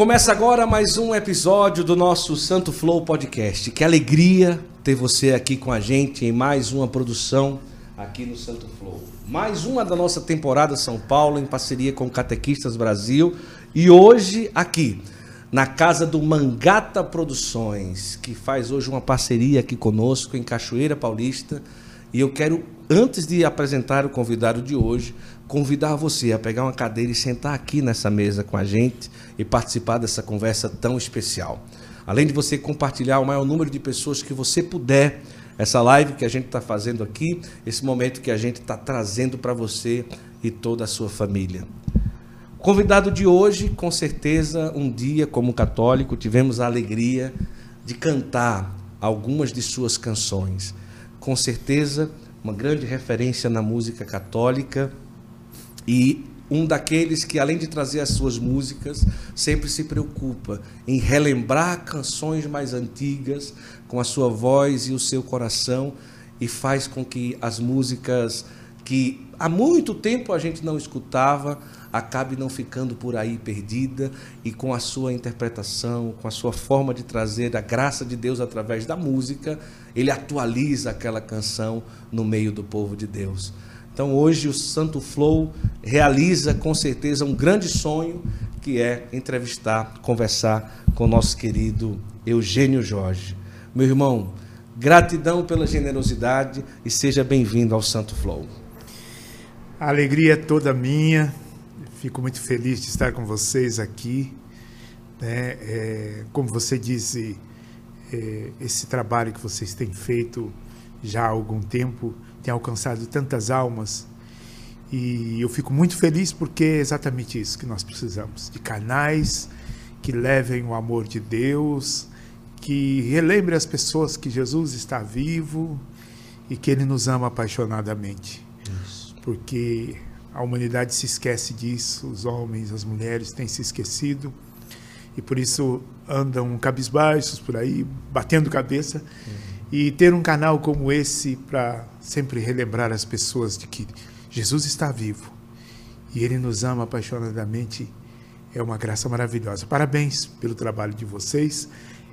Começa agora mais um episódio do nosso Santo Flow Podcast. Que alegria ter você aqui com a gente em mais uma produção aqui no Santo Flow. Mais uma da nossa temporada São Paulo em parceria com Catequistas Brasil e hoje aqui na casa do Mangata Produções, que faz hoje uma parceria aqui conosco em Cachoeira Paulista. E eu quero, antes de apresentar o convidado de hoje, convidar você a pegar uma cadeira e sentar aqui nessa mesa com a gente e participar dessa conversa tão especial. Além de você compartilhar o maior número de pessoas que você puder, essa live que a gente está fazendo aqui, esse momento que a gente está trazendo para você e toda a sua família. Convidado de hoje, com certeza, um dia, como católico, tivemos a alegria de cantar algumas de suas canções. Com certeza, uma grande referência na música católica e um daqueles que, além de trazer as suas músicas, sempre se preocupa em relembrar canções mais antigas com a sua voz e o seu coração e faz com que as músicas que há muito tempo a gente não escutava acabe não ficando por aí perdida e com a sua interpretação, com a sua forma de trazer a graça de Deus através da música, ele atualiza aquela canção no meio do povo de Deus. Então hoje o Santo Flow realiza com certeza um grande sonho que é entrevistar, conversar com o nosso querido Eugênio Jorge. Meu irmão, gratidão pela generosidade e seja bem-vindo ao Santo Flow. A alegria é toda minha. Fico muito feliz de estar com vocês aqui. Né? É, como você disse, é, esse trabalho que vocês têm feito já há algum tempo tem alcançado tantas almas e eu fico muito feliz porque é exatamente isso que nós precisamos de canais que levem o amor de Deus, que relembre as pessoas que Jesus está vivo e que Ele nos ama apaixonadamente. Isso. Porque a humanidade se esquece disso, os homens, as mulheres têm se esquecido e por isso andam cabisbaixos por aí, batendo cabeça. Uhum e ter um canal como esse para sempre relembrar as pessoas de que Jesus está vivo e Ele nos ama apaixonadamente é uma graça maravilhosa. Parabéns pelo trabalho de vocês.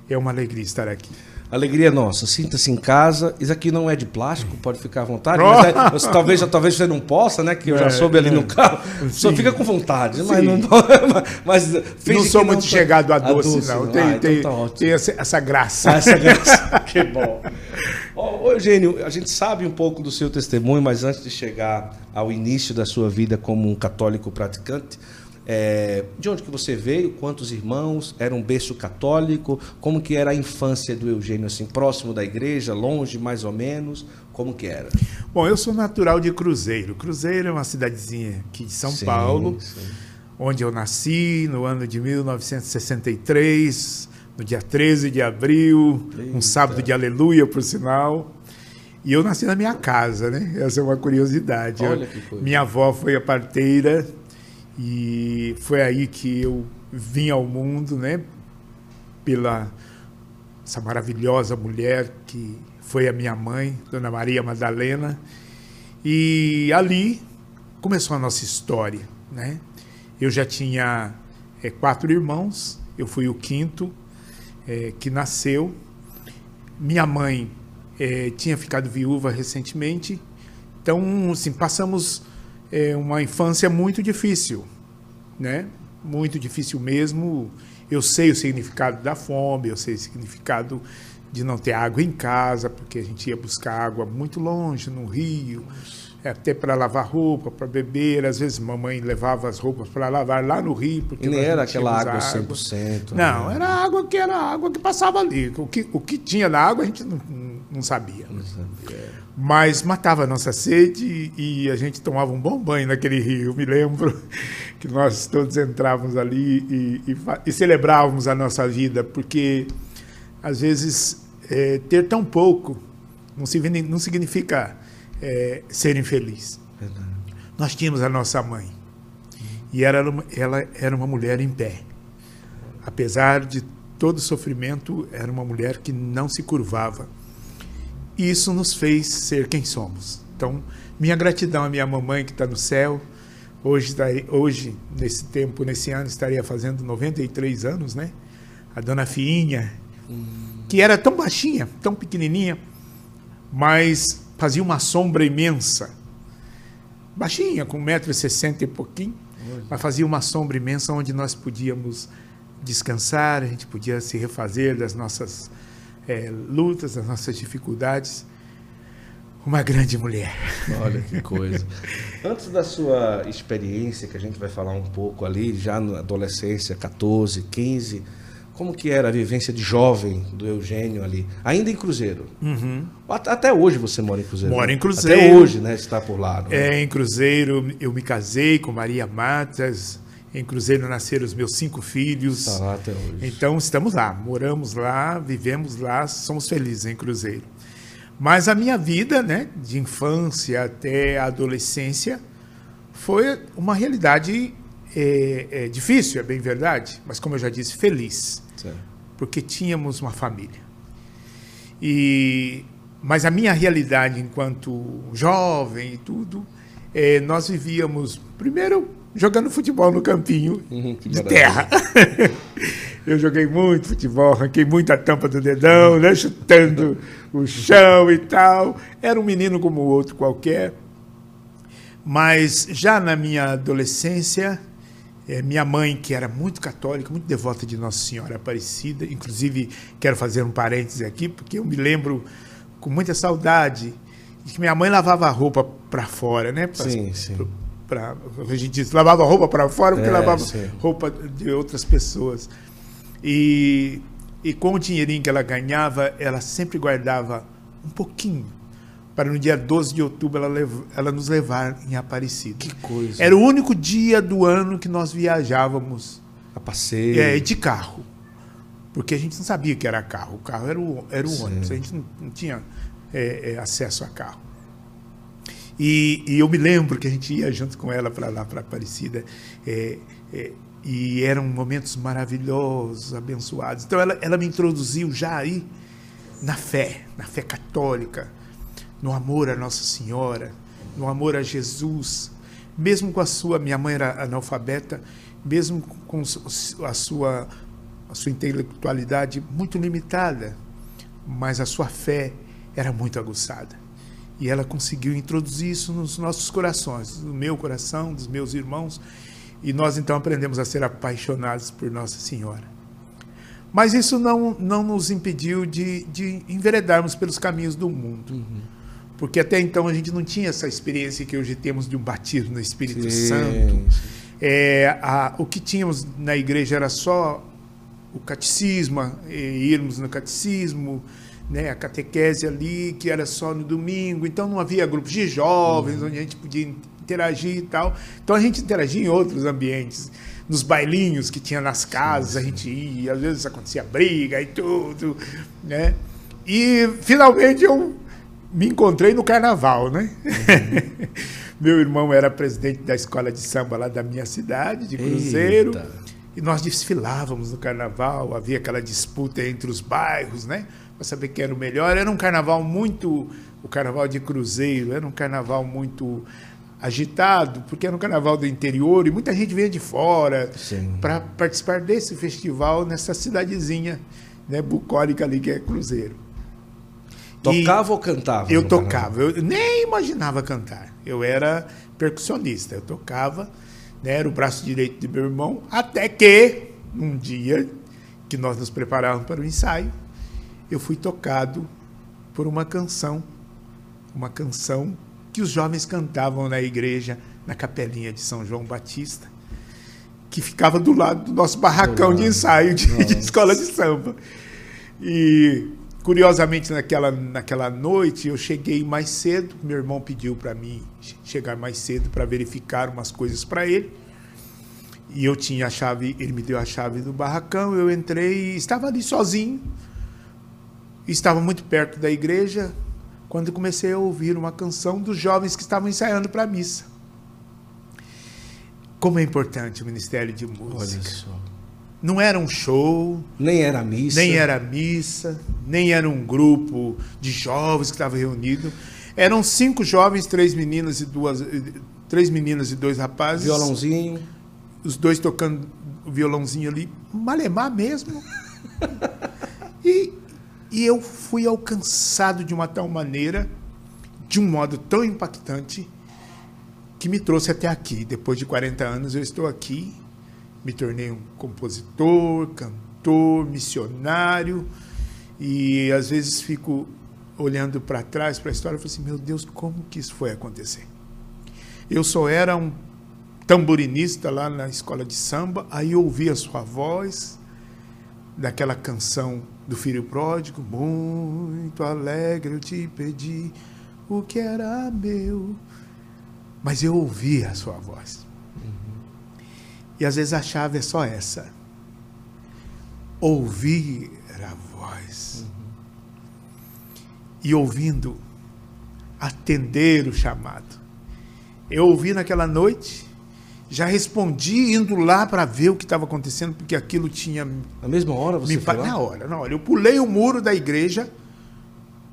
É uma alegria estar aqui. Alegria nossa, sinta-se em casa. Isso aqui não é de plástico, pode ficar à vontade. Mas é, você, talvez, talvez você não possa, né? Que eu já é, soube ali é, no carro. Só fica com vontade, mas não. Mas não sou muito não, chegado a doce, a doce não. não. Tem, ah, então tem, tá tem essa, essa, graça. Essa graça. que bom. Ô, Eugênio, a gente sabe um pouco do seu testemunho, mas antes de chegar ao início da sua vida como um católico praticante, é, de onde que você veio? Quantos irmãos? Era um berço católico? Como que era a infância do Eugênio, assim, próximo da igreja, longe, mais ou menos? Como que era? Bom, eu sou natural de Cruzeiro. Cruzeiro é uma cidadezinha aqui de São sim, Paulo, sim. onde eu nasci no ano de 1963, no dia 13 de abril, Eita. um sábado de aleluia, por sinal. E eu nasci na minha casa, né? Essa é uma curiosidade. Olha que coisa. Minha avó foi a parteira e foi aí que eu vim ao mundo, né? Pela essa maravilhosa mulher que foi a minha mãe, Dona Maria Madalena. E ali começou a nossa história, né? Eu já tinha é, quatro irmãos, eu fui o quinto é, que nasceu. Minha mãe é, tinha ficado viúva recentemente, então, assim, passamos é uma infância muito difícil, né? Muito difícil mesmo. Eu sei o significado da fome, eu sei o significado de não ter água em casa, porque a gente ia buscar água muito longe, no rio, até para lavar roupa, para beber. Às vezes mamãe levava as roupas para lavar lá no rio. Porque e nem era aquela água 100%. Não, né? era água que era água que passava ali. O que, o que tinha na água a gente não, não sabia. Não sabia. Mas matava a nossa sede e a gente tomava um bom banho naquele rio. Me lembro que nós todos entrávamos ali e, e, e celebrávamos a nossa vida, porque às vezes é, ter tão pouco não, não significa é, ser infeliz. Verdade. Nós tínhamos a nossa mãe e ela, ela era uma mulher em pé. Apesar de todo sofrimento, era uma mulher que não se curvava e isso nos fez ser quem somos. Então, minha gratidão à minha mamãe que está no céu, Hoje, hoje, nesse tempo, nesse ano, estaria fazendo 93 anos, né? A dona Fiinha, hum. que era tão baixinha, tão pequenininha, mas fazia uma sombra imensa. Baixinha, com 1,60m e pouquinho, mas fazia uma sombra imensa onde nós podíamos descansar, a gente podia se refazer das nossas é, lutas, das nossas dificuldades. Uma grande mulher. Olha que coisa. Antes da sua experiência, que a gente vai falar um pouco ali, já na adolescência, 14, 15, como que era a vivência de jovem do Eugênio ali? Ainda em Cruzeiro? Uhum. Até hoje você mora em Cruzeiro? Moro né? em Cruzeiro. Até hoje, né? Está por lá. É? é, em Cruzeiro eu me casei com Maria Matas. Em Cruzeiro nasceram os meus cinco filhos. Está lá até hoje. Então estamos lá, moramos lá, vivemos lá, somos felizes em Cruzeiro. Mas a minha vida, né, de infância até a adolescência, foi uma realidade é, é, difícil, é bem verdade, mas como eu já disse, feliz, certo. porque tínhamos uma família. E mas a minha realidade enquanto jovem e tudo, é, nós vivíamos primeiro jogando futebol no campinho uhum, de terra. Eu joguei muito futebol, arranquei muita tampa do dedão, né, chutando o chão e tal. Era um menino como o outro qualquer. Mas já na minha adolescência, é, minha mãe, que era muito católica, muito devota de Nossa Senhora Aparecida, inclusive quero fazer um parêntese aqui, porque eu me lembro com muita saudade de que minha mãe lavava a roupa para fora, né? Pra, sim, sim. Pra, a gente diz, lavava roupa para fora porque é, lavava sim. roupa de outras pessoas. E, e com o dinheirinho que ela ganhava, ela sempre guardava um pouquinho para no dia 12 de outubro ela, lev ela nos levar em Aparecida. Que coisa. Era o único dia do ano que nós viajávamos. A passeio. É, de carro. Porque a gente não sabia que era carro. O carro era o, era o ônibus. A gente não, não tinha é, é, acesso a carro. E, e, eu me lembro que a gente ia junto com ela para lá, para Aparecida. É, é e eram momentos maravilhosos, abençoados. Então ela, ela me introduziu já aí na fé, na fé católica, no amor a Nossa Senhora, no amor a Jesus. Mesmo com a sua, minha mãe era analfabeta, mesmo com a sua, a sua intelectualidade muito limitada, mas a sua fé era muito aguçada. E ela conseguiu introduzir isso nos nossos corações, no meu coração, dos meus irmãos. E nós então aprendemos a ser apaixonados por Nossa Senhora. Mas isso não, não nos impediu de, de enveredarmos pelos caminhos do mundo. Uhum. Porque até então a gente não tinha essa experiência que hoje temos de um batismo no Espírito sim, Santo. Sim. É, a, o que tínhamos na igreja era só o catecismo, irmos no catecismo, né, a catequese ali, que era só no domingo. Então não havia grupos de jovens uhum. onde a gente podia interagir e tal. Então a gente interagia em outros ambientes, nos bailinhos que tinha nas casas, a gente ia, às vezes acontecia briga e tudo, né? E finalmente eu me encontrei no carnaval, né? Uhum. Meu irmão era presidente da escola de samba lá da minha cidade, de Cruzeiro. Eita. E nós desfilávamos no carnaval, havia aquela disputa entre os bairros, né? Para saber quem era o melhor. Era um carnaval muito. O carnaval de Cruzeiro era um carnaval muito agitado, porque era um carnaval do interior e muita gente veio de fora para participar desse festival nessa cidadezinha né, bucólica ali que é Cruzeiro. Tocava e ou cantava? Eu tocava, eu nem imaginava cantar. Eu era percussionista, eu tocava, né, era o braço direito de meu irmão, até que um dia que nós nos preparávamos para o ensaio, eu fui tocado por uma canção, uma canção que os jovens cantavam na igreja, na capelinha de São João Batista, que ficava do lado do nosso barracão de ensaio de, de escola de samba. E curiosamente naquela, naquela noite eu cheguei mais cedo, meu irmão pediu para mim chegar mais cedo para verificar umas coisas para ele. E eu tinha a chave, ele me deu a chave do barracão, eu entrei e estava ali sozinho. Estava muito perto da igreja, quando comecei a ouvir uma canção dos jovens que estavam ensaiando para a missa. Como é importante o Ministério de Música. Olha só. Não era um show. Nem era missa. Nem era missa. Nem era um grupo de jovens que estava reunido. Eram cinco jovens, três meninas e duas, três meninas e dois rapazes. Violãozinho. Os dois tocando o violãozinho ali, malemar mesmo. e, e eu fui alcançado de uma tal maneira, de um modo tão impactante, que me trouxe até aqui. Depois de 40 anos, eu estou aqui, me tornei um compositor, cantor, missionário, e às vezes fico olhando para trás, para a história, e falo assim: meu Deus, como que isso foi acontecer? Eu só era um tamborinista lá na escola de samba, aí ouvi a sua voz, daquela canção do Filho Pródigo, muito alegre eu te pedi o que era meu, mas eu ouvi a sua voz. Uhum. E às vezes a chave é só essa. Ouvir a voz. Uhum. E ouvindo, atender o chamado. Eu ouvi naquela noite, já respondi indo lá para ver o que estava acontecendo, porque aquilo tinha. Na mesma hora você me foi lá? Na hora, na hora. Eu pulei o muro da igreja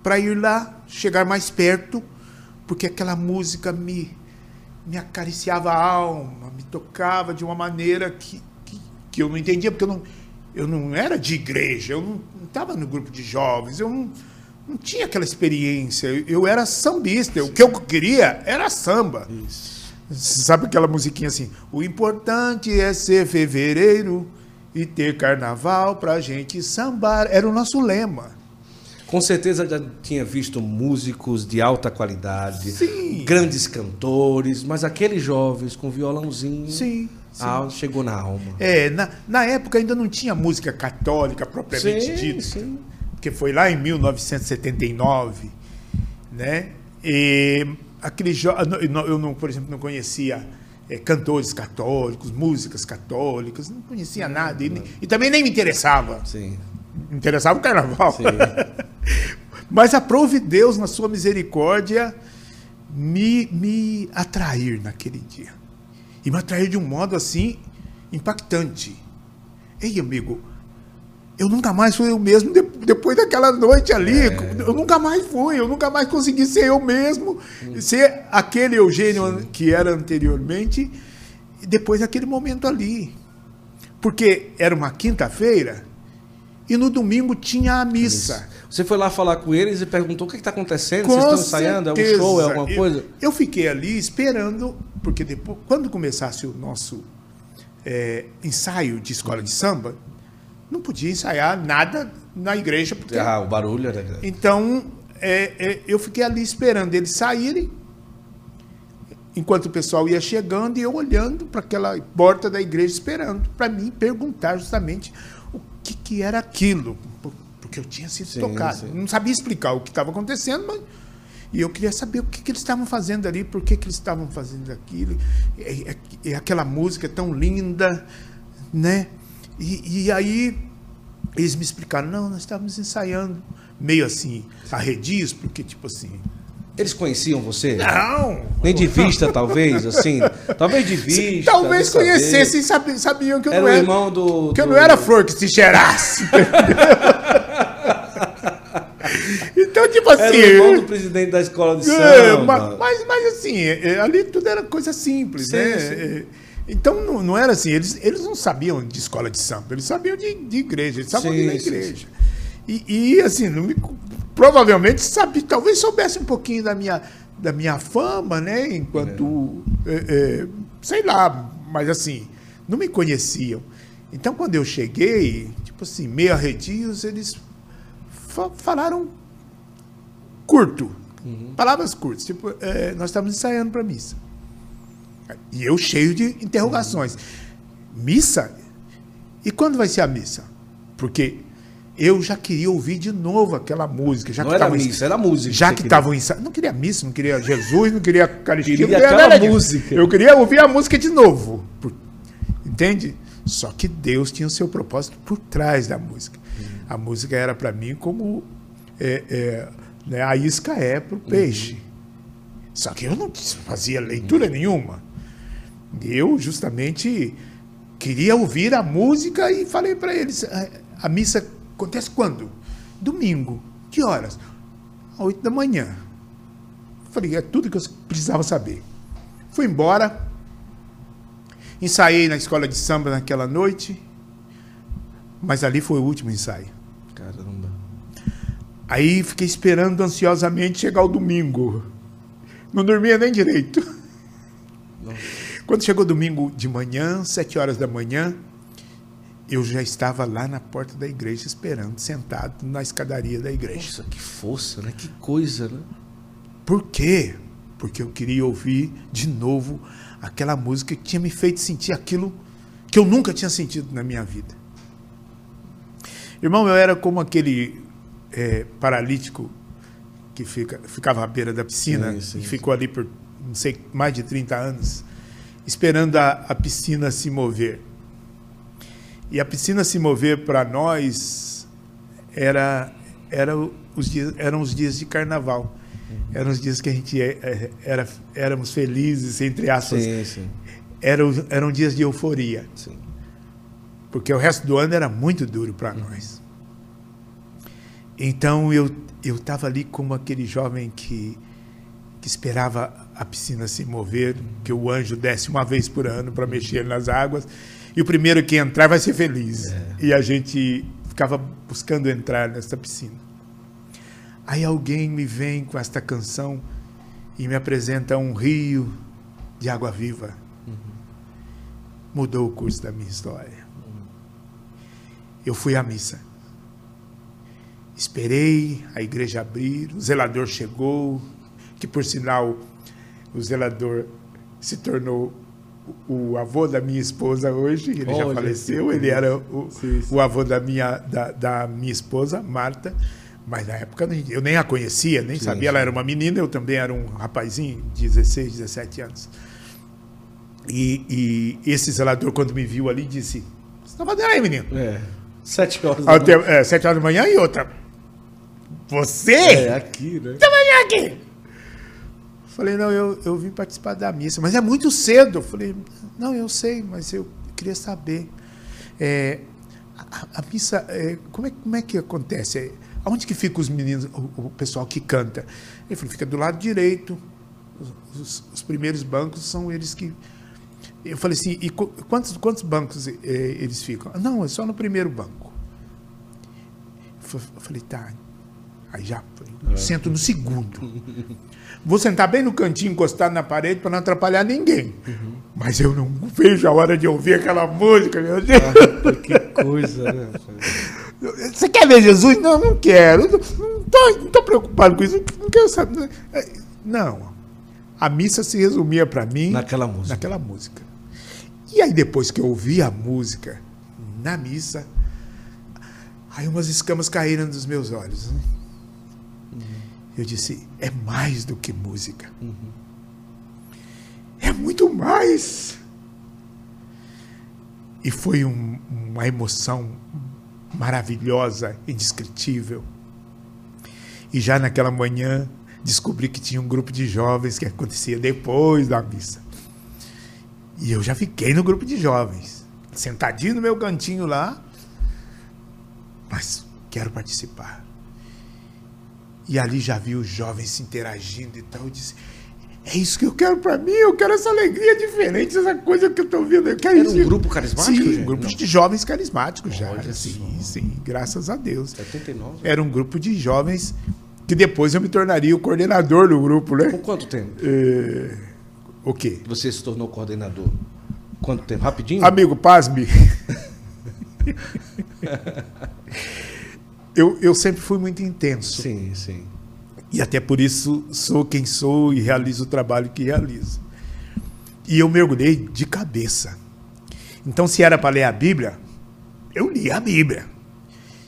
para ir lá, chegar mais perto, porque aquela música me, me acariciava a alma, me tocava de uma maneira que, que, que eu não entendia, porque eu não, eu não era de igreja, eu não estava no grupo de jovens, eu não, não tinha aquela experiência. Eu, eu era sambista, Sim. o que eu queria era samba. Isso. Sabe aquela musiquinha assim? O importante é ser fevereiro e ter carnaval pra gente sambar. Era o nosso lema. Com certeza já tinha visto músicos de alta qualidade, sim. grandes cantores, mas aqueles jovens com violãozinho. Sim. Ah, chegou na alma. É, na, na época ainda não tinha música católica propriamente sim, dita. Sim. Porque foi lá em 1979, né? E aquele jo... eu não, por exemplo, não conhecia é, cantores católicos, músicas católicas, não conhecia nada e, e, também nem me interessava. Sim. Me interessava o carnaval. Mas aprove Deus na sua misericórdia me, me atrair naquele dia. E me atrair de um modo assim impactante. Ei, amigo, eu nunca mais fui eu mesmo depois daquela noite ali. É. Eu nunca mais fui, eu nunca mais consegui ser eu mesmo, hum. ser aquele Eugênio Sim. que era anteriormente, depois daquele momento ali. Porque era uma quinta-feira e no domingo tinha a missa. Você foi lá falar com eles e perguntou o que está acontecendo? Com Vocês estão ensaiando? É um show? É alguma coisa? Eu, eu fiquei ali esperando, porque depois, quando começasse o nosso é, ensaio de escola de samba, não podia ensaiar nada na igreja. Porque... Ah, o barulho era grande. Então, é, é, eu fiquei ali esperando eles saírem, enquanto o pessoal ia chegando, e eu olhando para aquela porta da igreja, esperando, para mim perguntar justamente o que, que era aquilo. Porque eu tinha sido sim, tocado. Sim. Não sabia explicar o que estava acontecendo, mas. E eu queria saber o que, que eles estavam fazendo ali, por que, que eles estavam fazendo aquilo. É, é, é aquela música tão linda, né? E, e aí eles me explicaram, não, nós estávamos ensaiando meio assim, arredios, porque tipo assim. Eles conheciam você? Não! Nem de vista, talvez, assim. Talvez de vista. Talvez conhecessem, sabiam, sabiam que eu era não era. irmão do. Que do... eu não era flor que se cheirasse. então, tipo assim. Era irmão do presidente da escola de é, samba. Mas, mas, assim, é, ali tudo era coisa simples, sim, né? Sim. É, então não, não, era assim, eles, eles não sabiam de escola de samba, eles sabiam de, de igreja, eles sabiam de igreja. E, e, assim, não me, provavelmente sabia, talvez soubesse um pouquinho da minha, da minha fama, né? Enquanto, é. É, é, sei lá, mas assim, não me conheciam. Então quando eu cheguei, tipo assim, meio arredios, eles fa falaram curto, uhum. palavras curtas, tipo, é, nós estamos ensaiando para missa. E eu cheio de interrogações. Missa? E quando vai ser a missa? Porque eu já queria ouvir de novo aquela música. Já não que era missa, era música. Já que estavam ensaiando. Não queria missa, não queria Jesus, não queria Eucaristia. Queria não queria aquela música. Eu queria ouvir a música de novo. Entende? Só que Deus tinha o seu propósito por trás da música. Uhum. A música era para mim como é, é, né, a isca é para o peixe. Uhum. Só que eu não fazia leitura uhum. nenhuma. Eu justamente queria ouvir a música e falei para eles: a, missa acontece quando? Domingo. Que horas? Às oito da manhã. Falei, é tudo que eu precisava saber. Fui embora. Ensaiei na escola de samba naquela noite. Mas ali foi o último ensaio. Caramba. Aí fiquei esperando ansiosamente chegar o domingo. Não dormia nem direito. Nossa. Quando chegou domingo de manhã, sete horas da manhã, eu já estava lá na porta da igreja esperando, sentado na escadaria da igreja. Nossa, que força, né? Que coisa, né? Por quê? Porque eu queria ouvir de novo aquela música que tinha me feito sentir aquilo que eu nunca tinha sentido na minha vida. Irmão, eu era como aquele é, paralítico que fica, ficava à beira da piscina sim, sim, e ficou ali por, não sei, mais de 30 anos, esperando a, a piscina se mover. E a piscina se mover para nós era, era os dias, eram os dias de carnaval. Eram os dias que a gente é, é, era, éramos felizes, entre aspas. Sim, sim. Eram, eram dias de euforia. Sim. Porque o resto do ano era muito duro para uhum. nós. Então eu eu estava ali como aquele jovem que que esperava a piscina se mover, que o anjo desce uma vez por ano para mexer nas águas, e o primeiro que entrar vai ser feliz. É. E a gente ficava buscando entrar nessa piscina. Aí alguém me vem com esta canção e me apresenta um rio de água viva. Uhum. Mudou o curso da minha história. Uhum. Eu fui à missa. Esperei a igreja abrir, o zelador chegou, que por sinal o zelador se tornou o avô da minha esposa hoje, ele oh, já faleceu, ele era o, sim, sim. o avô da minha, da, da, minha esposa, Marta, mas na época eu nem a conhecia, nem sim, sabia, ela era uma menina, eu também era um rapazinho de 16, 17 anos. E, e esse zelador, quando me viu ali, disse: Você está fazendo aí, menino? É, sete horas da manhã. É, sete horas da manhã e outra. Você? É, aqui, né? Você vai aqui? Falei, não, eu, eu vim participar da missa, mas é muito cedo. Falei, não, eu sei, mas eu queria saber. É, a, a, missa, é, como, é, como é que acontece? É, aonde que ficam os meninos, o, o, pessoal que canta? Ele falou, fica do lado direito. Os, os, os, primeiros bancos são eles que. Eu falei assim, e quantos, quantos bancos é, eles ficam? Não, é só no primeiro banco. Eu falei, tá, Aí já é. sento no segundo. Vou sentar bem no cantinho, encostado na parede, para não atrapalhar ninguém. Uhum. Mas eu não vejo a hora de ouvir aquela música, meu Deus. Ah, que coisa, né? Você quer ver Jesus? Não, não quero. Não estou preocupado com isso. Não quero saber. Não. A missa se resumia para mim naquela música. naquela música. E aí, depois que eu ouvi a música na missa, aí umas escamas caíram dos meus olhos. Né? Eu disse: é mais do que música. Uhum. É muito mais. E foi um, uma emoção maravilhosa, indescritível. E já naquela manhã descobri que tinha um grupo de jovens que acontecia depois da missa. E eu já fiquei no grupo de jovens, sentadinho no meu cantinho lá, mas quero participar. E ali já vi os jovens se interagindo e tal. Eu disse: é isso que eu quero para mim, eu quero essa alegria diferente, essa coisa que eu estou vendo. Eu quero Era um grupo carismático? Sim, um grupo de jovens carismáticos já. Sim, sim, graças a Deus. 79? Era um grupo de jovens que depois eu me tornaria o coordenador do grupo, né? Com quanto tempo? É... O quê? Você se tornou coordenador? Quanto tempo? Rapidinho? Amigo, pasme. eu, eu sempre fui muito intenso. Sim, sim. E até por isso sou quem sou e realizo o trabalho que realizo. E eu mergulhei de cabeça. Então, se era para ler a Bíblia, eu lia a Bíblia.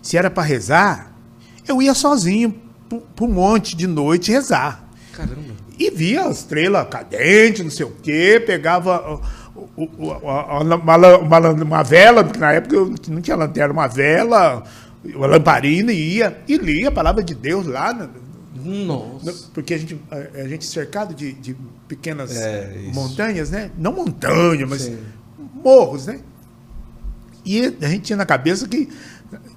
Se era para rezar, eu ia sozinho para um monte de noite rezar. Caramba. E via a estrela cadente, não sei o quê, pegava uma, uma, uma, vela, porque na época eu não tinha lanterna, uma vela, uma lamparina e ia e lia a palavra de Deus lá. Nossa. Porque a gente, a, a gente cercado de, de pequenas é, montanhas, né? Não montanha, mas Sim. morros, né? E a gente tinha na cabeça que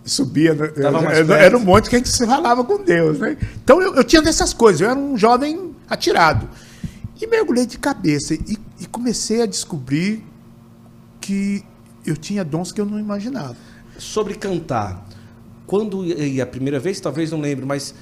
subia, né? era, era um monte que a gente se falava com Deus, né? Então eu, eu tinha dessas coisas, eu era um jovem atirado. E mergulhei de cabeça e, e comecei a descobrir que eu tinha dons que eu não imaginava. Sobre cantar, quando e a primeira vez, talvez não lembre, mas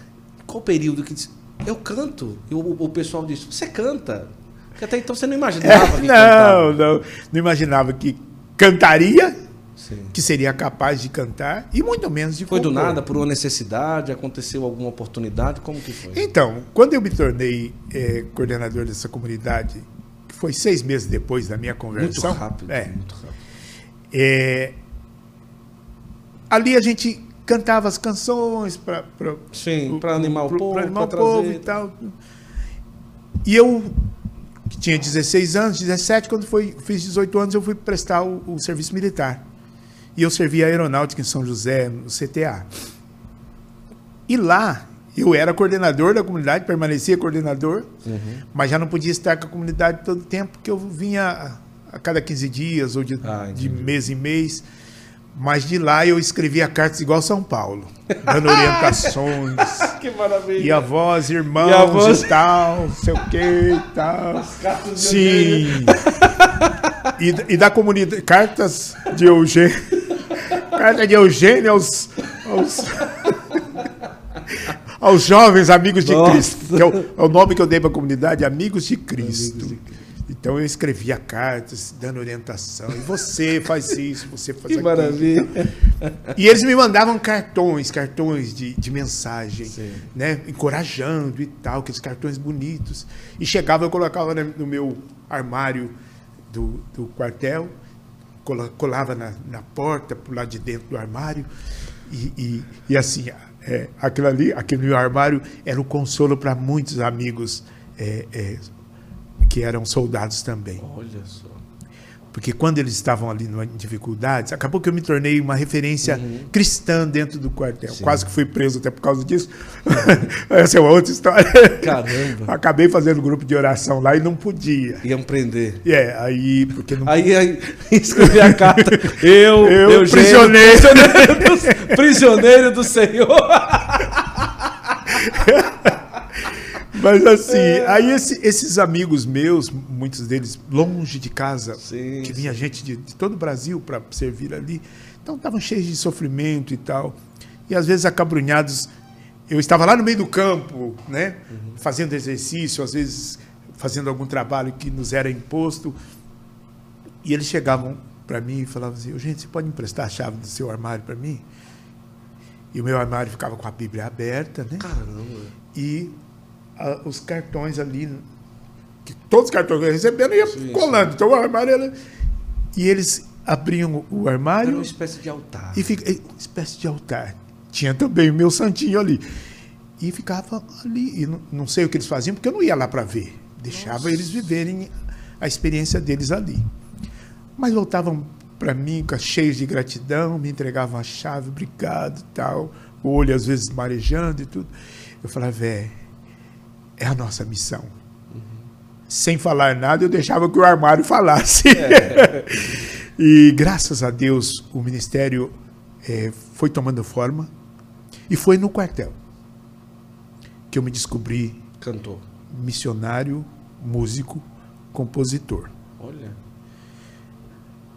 qual período que disse, eu canto? E o, o pessoal disse, você canta? Porque até então você não imaginava É, não, cantava. não, não imaginava que cantaria, Sim. que seria capaz de cantar e muito menos de Foi do compor. nada, por uma necessidade, aconteceu alguma oportunidade, como que foi? Então, quando eu me tornei eh, coordenador dessa comunidade, que foi seis meses depois da minha Muito conversão, rápido, é, muito rápido. é, ali a gente cantava as canções para Sim, para animar o povo, para animar o povo trazer- e tal. E eu que tinha 16 anos, 17, quando foi, fiz 18 anos, eu fui prestar o, o serviço militar. E eu servi a aeronáutica em São José, no CTA. E lá, eu era coordenador da comunidade, permanecia coordenador, Uhum. mas já não podia estar com a comunidade todo o tempo, porque eu vinha a, a cada 15 dias ou de, Ah, de mês em mês. Mas de lá eu escrevia cartas igual São Paulo, dando orientações. Que maravilha. E avós, irmãos E avós? e tal, sei o que e tal. cartas de Sim. E, da- e da comunidade, cartas de Eugênio. Carta de Eugênio aos, aos, aos jovens amigos de Nossa. Cristo. Que é, o, é o nome que eu dei para a comunidade, Amigos de Cristo. Então eu escrevia cartas, dando orientação. E você faz isso, você faz Que aquilo. maravilha. E eles me mandavam cartões, cartões de, de mensagem, Sim. né? Encorajando e tal, aqueles cartões bonitos. E chegava, eu colocava no meu armário do, do quartel, cola- colava na, na porta, pro lado de dentro do armário. E, e, e assim, é, aquilo ali, aquele meu armário era o consolo para muitos amigos é, é, que eram soldados também. Olha só. Porque quando eles estavam ali em dificuldades, acabou que eu me tornei uma referência cristã dentro do quartel. Sim. Quase que fui preso até por causa disso. Essa é uma outra história. Caramba. Acabei fazendo grupo de oração lá e não podia. Iam prender. É, aí, porque não. Aí, aí escrevi a carta. Eu, Eu, Eugênio, prisioneiro. prisioneiro do, prisioneiro do Senhor. Mas assim, É. aí esse- esses amigos meus, muitos deles longe de casa, Sim, que vinha gente de, de todo o Brasil para servir ali, então estavam cheios de sofrimento e tal. E às vezes acabrunhados. Eu estava lá no meio do campo, né, fazendo exercício, às vezes fazendo algum trabalho que nos era imposto. E eles chegavam para mim e falavam assim: gente, você pode emprestar a chave do seu armário para mim? E o meu armário ficava com a Bíblia aberta, né? Caramba. e ah, os cartões ali, que todos os cartões que eu ia recebendo ia Sim, colando. Então o armário era. E eles abriam o Era armário uma espécie de altar. e fica espécie de altar. Tinha também o meu santinho ali. E ficava ali. E não, não sei o que eles faziam, porque eu não ia lá para ver. Deixava Nossa. eles viverem a experiência deles ali. Mas voltavam para mim cheios de gratidão, me entregavam a chave, obrigado e tal. O olho às vezes marejando e tudo. Eu falava, velho, é a nossa missão. Sem falar nada, eu deixava que o armário falasse. e graças a Deus o ministério eh, foi tomando forma. E foi no quartel que eu me descobri Cantor. missionário, músico, compositor. Olha.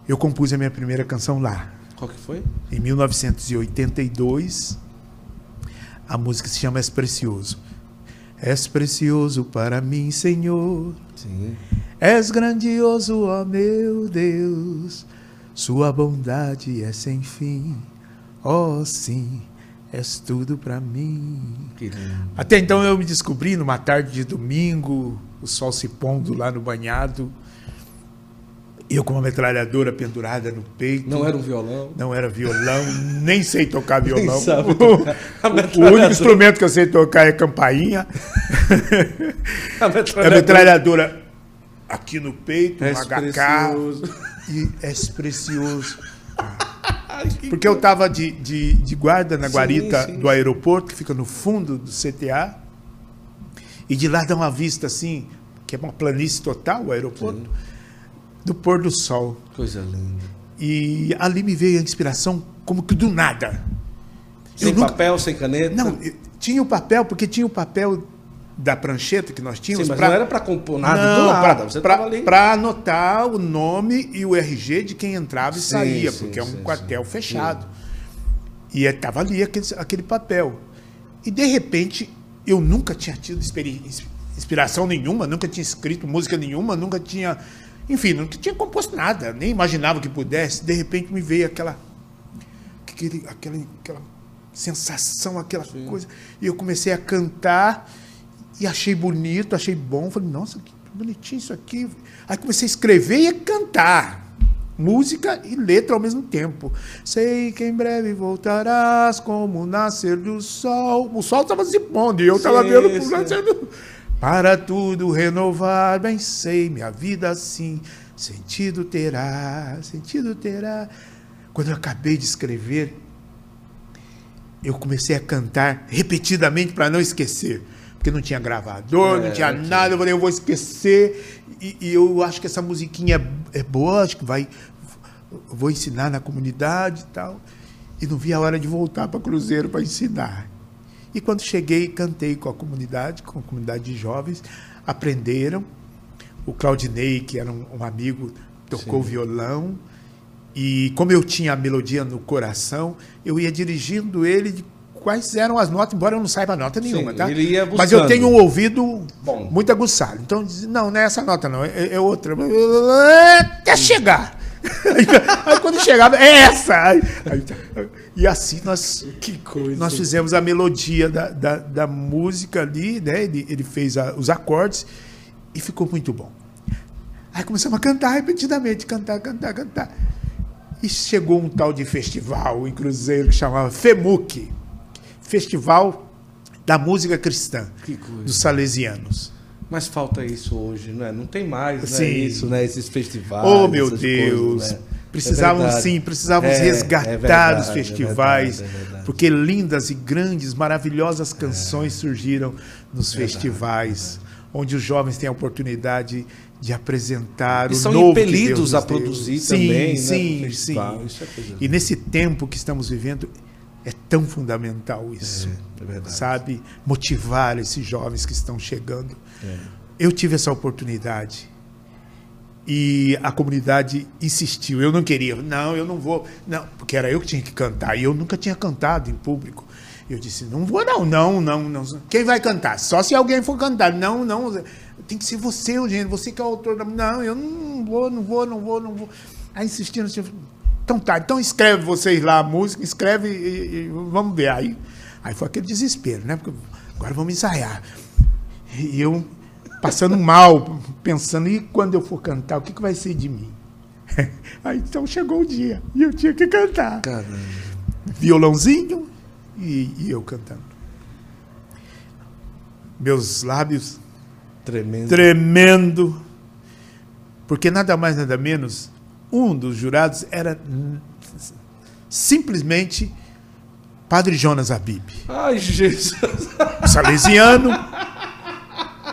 Eu compus a minha primeira canção lá, Qual que foi? em 1982. A música se chama És Precioso. És precioso para mim, Senhor. Sim. És grandioso, ó meu Deus. Sua bondade é sem fim. Ó sim, és tudo para mim. Até então eu me descobri numa tarde de domingo, o sol se pondo lá no banhado. Eu com uma metralhadora pendurada no peito. Não era um violão. Não era violão, nem sei tocar violão. sabe O- tocar. O metralhadora. único instrumento que eu sei tocar é campainha. A É a metralhadora. metralhadora aqui no peito, um És HK. E é precioso. Porque eu estava de, de, de guarda na Sim, guarita sim. do aeroporto, que fica no fundo do CTA. E de lá dá uma vista assim, que é uma planície total, o aeroporto, do pôr do sol. Coisa linda. E ali me veio a inspiração, como que do nada. Sem Eu nunca- papel, sem caneta. Não, tinha o papel, porque tinha o papel da prancheta que nós tínhamos. Sim, mas pra... não era para compor nada não, do nada. Para anotar o nome e o RG de quem entrava e sim, saía, sim, porque é um quartel fechado. E estava ali aquele, aquele papel. E de repente, eu nunca tinha tido inspiração nenhuma, nunca tinha escrito música nenhuma, nunca tinha. Enfim, nunca tinha composto nada, nem imaginava que pudesse. De repente me veio aquela. Aquele, aquela, aquela sensação, aquela Sim. coisa. E eu comecei a cantar e achei bonito, achei bom. Falei, nossa, que bonitinho isso aqui. Aí comecei a escrever e a cantar. Música e letra ao mesmo tempo. Sei que em breve voltarás como o nascer do sol. O sol estava se pondo e eu estava vendo o nascer do Para tudo renovar, bem sei, minha vida assim, sentido terá, sentido terá. Quando eu acabei de escrever, eu comecei a cantar repetidamente para não esquecer. Porque não tinha gravador, é, não tinha nada, eu falei, eu vou esquecer. E, e, eu acho que essa musiquinha é boa, acho que vai. Vou ensinar na comunidade e tal. E não vi a hora de voltar para Cruzeiro para ensinar. E quando cheguei, cantei com a comunidade, com a comunidade de jovens, aprenderam. O Claudinei, que era um, um amigo, tocou Sim. violão. E como eu tinha a melodia no coração, eu ia dirigindo ele de quais eram as notas, embora eu não saiba nota nenhuma, Sim, tá? Mas eu tenho um ouvido Bom. muito aguçado. Então, não, não é essa nota, não, é, é outra. Até chegar. Aí, quando chegava, é essa! Aí, aí, e assim nós, que coisa. nós fizemos a melodia da, da, da música ali, né? Ele, ele fez a, os acordes e ficou muito bom. Aí começamos a cantar repetidamente, cantar, cantar, cantar. E chegou um tal de festival em Cruzeiro que chamava FEMUC Festival da Música Cristã dos Salesianos. Mas falta isso hoje, não é? Não tem mais né, isso, né? Esses festivais. Oh, meu Deus! Coisas, né? Precisávamos é sim, precisávamos é, resgatar é verdade, os é festivais, verdade, porque lindas e grandes, maravilhosas canções surgiram nos festivais, onde os jovens têm a oportunidade de apresentar e o são novo impelidos a produzir sim, também, sim, né? sim. É e nesse tempo que estamos vivendo é tão fundamental isso, é, é sabe? Motivar esses jovens que estão chegando. É. Eu tive essa oportunidade e a comunidade insistiu. Eu não queria, não, eu não vou, não, porque era eu que tinha que cantar e eu nunca tinha cantado em público. Eu disse, não vou não, não, não, não. Quem vai cantar? Só se alguém for cantar. Não, não. Tem que ser você, Eugênio, você que é o autor da. Não, eu não vou, não vou, não vou, não vou. Aí insistindo, assim, então tá, então escreve vocês lá a música, escreve e, e vamos ver. Aí, aí foi aquele desespero, né? Porque agora vamos ensaiar. E eu passando mal, pensando, e quando eu for cantar, o que, que vai ser de mim? Aí então chegou o dia e eu tinha que cantar. Caramba. Violãozinho e, e eu cantando. Meus lábios tremendo. tremendo, porque nada mais, nada menos um dos jurados era simplesmente Padre Jonas Abib. Ai, Jesus! Salesiano,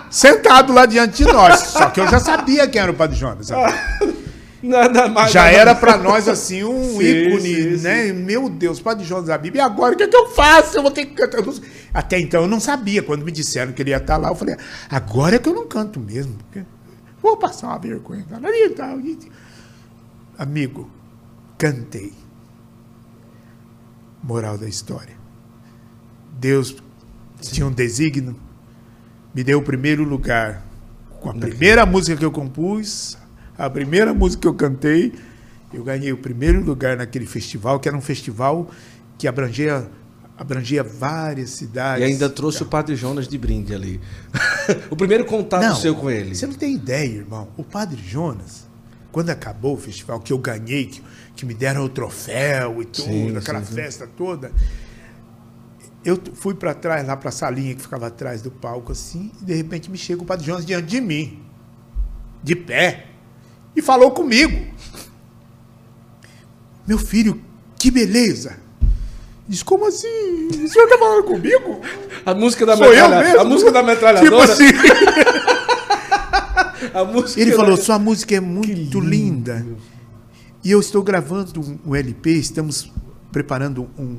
sentado lá diante de nós. Só que eu já sabia quem era o Padre Jonas. Nada mais. Já nada era para nós assim um sim, ícone, sim, né? Sim. Meu Deus, Padre Jonas Abib. E agora o que, é que eu faço? Eu vou ter que cantar. Até então eu não sabia. Quando me disseram que ele ia estar lá, eu falei: agora é que eu não canto mesmo. Vou passar uma vergonha. Amigo, cantei. Moral da história. Deus Sim. tinha um desígnio, me deu o primeiro lugar com a primeira música que eu compus, a primeira música que eu cantei. Eu ganhei o primeiro lugar naquele festival, que era um festival que abrangia abrangia várias cidades. E ainda trouxe o Padre Jonas de brinde ali. o primeiro contato não, seu com ele. Você não tem ideia, irmão. O Padre Jonas quando acabou o festival, que eu ganhei, que, que me deram o troféu e tudo, sim, aquela sim, festa sim. toda, eu fui para trás, lá para a salinha que ficava atrás do palco, assim, e de repente me chega o Padre Jonas diante de mim, de pé, e falou comigo. Meu filho, que beleza! Diz, como assim? O senhor está falando comigo? A música da Sou metralha... A música da metralhadora. Tipo assim. Ele falou: sua música é muito linda. E eu estou gravando um LP, estamos preparando um.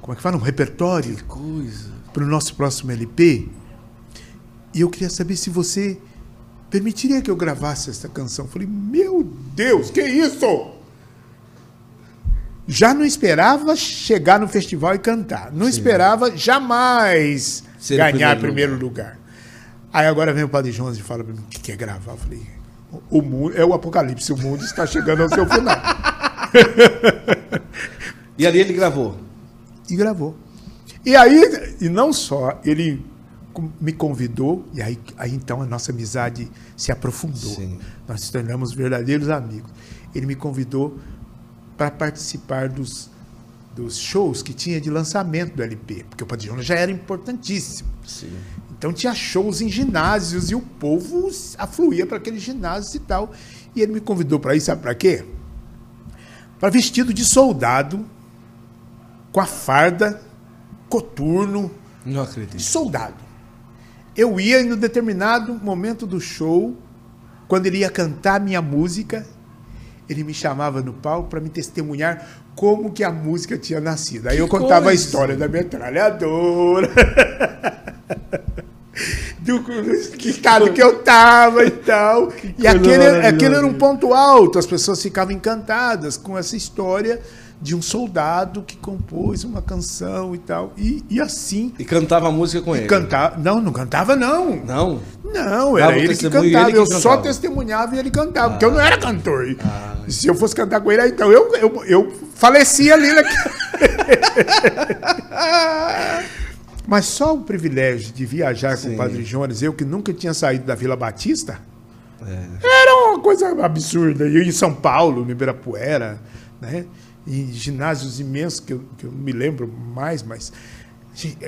Como é que fala? Um repertório. Que coisa. Para o nosso próximo LP. e eu queria saber se você permitiria que eu gravasse essa canção. Eu falei, meu Deus, que isso? Já não esperava chegar no festival e cantar. Não Sim. esperava jamais Ser ganhar primeiro, primeiro lugar. lugar. Aí agora vem o Padre Jonas e fala para mim o que quer gravar. Eu falei, o mundo, é o apocalipse, o mundo está chegando ao seu final. e ali ele gravou. E gravou. E aí, e não só, ele me convidou, e aí, aí então a nossa amizade se aprofundou. Sim. Nós nos tornamos verdadeiros amigos. Ele me convidou para participar dos, dos shows que tinha de lançamento do LP, porque o Padre Jonas já era importantíssimo. Sim. Então tinha shows em ginásios e o povo afluía para aqueles ginásios e tal. E ele me convidou para ir, sabe para quê? Para vestido de soldado, com a farda, coturno. Não acredito. De soldado. Eu ia em um determinado momento do show, quando ele ia cantar minha música, ele me chamava no palco para me testemunhar como que a música tinha nascido. Aí que eu contava coisa. a história da metralhadora. do, que estado que eu tava e tal. Que e aquele, aquele era um ponto alto, as pessoas ficavam encantadas com essa história de um soldado que compôs uma canção e tal. E, e assim. E cantava a música com ele? Cantava, não, não cantava, não. Não? Não, era ele que cantava. Ele que eu cantava. só testemunhava e ele cantava, ah. porque eu não era cantor. Ah. Se eu fosse cantar com ele, então eu, eu, eu faleci ali naquele. Mas só o privilégio de viajar Sim. com o Padre Jonas, eu que nunca tinha saído da Vila Batista, é. era uma coisa absurda. Eu em São Paulo, no Ibirapuera, né? em ginásios imensos, que eu, que eu não me lembro mais, mas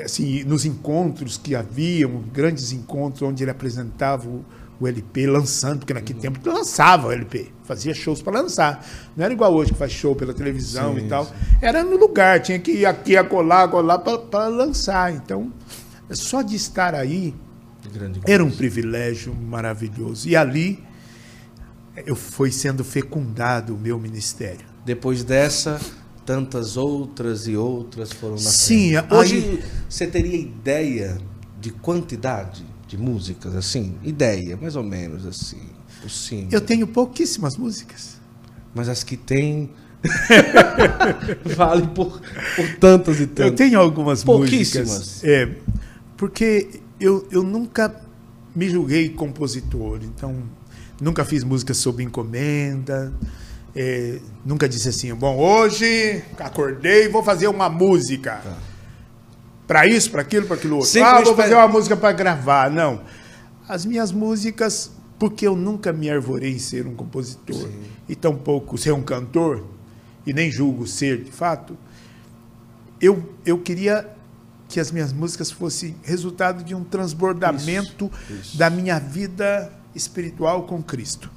assim, nos encontros que haviam, grandes encontros onde ele apresentava o, o LP lançando, porque naquele tempo lançava o LP, fazia shows para lançar. Não era igual hoje que faz show pela televisão sim, e tal. Sim. Era no lugar, tinha que ir aqui, acolá, acolá para lançar. Então, só de estar aí era um privilégio maravilhoso. E ali eu fui sendo fecundado o meu ministério. Depois dessa, tantas outras e outras foram nascendo. Sim, hoje aí... você teria ideia de quantidade de músicas assim? Ideia, mais ou menos assim. Sim. Eu tenho pouquíssimas músicas. Mas as que tem vale por, por tantas e tantas. Eu tenho algumas Pouquíssimas. músicas. É, porque eu, eu nunca me julguei compositor, então nunca fiz música sob encomenda. É, nunca disse assim, bom, hoje acordei e vou fazer uma música. Tá. Para isso, para aquilo, para aquilo outro. Ah, vou fazer uma música para gravar. Não. As minhas músicas, porque eu nunca me arvorei em ser um compositor Sim. e tampouco ser um cantor, e nem julgo ser de fato, eu, eu queria que as minhas músicas fossem resultado de um transbordamento isso, isso. da minha vida espiritual com Cristo.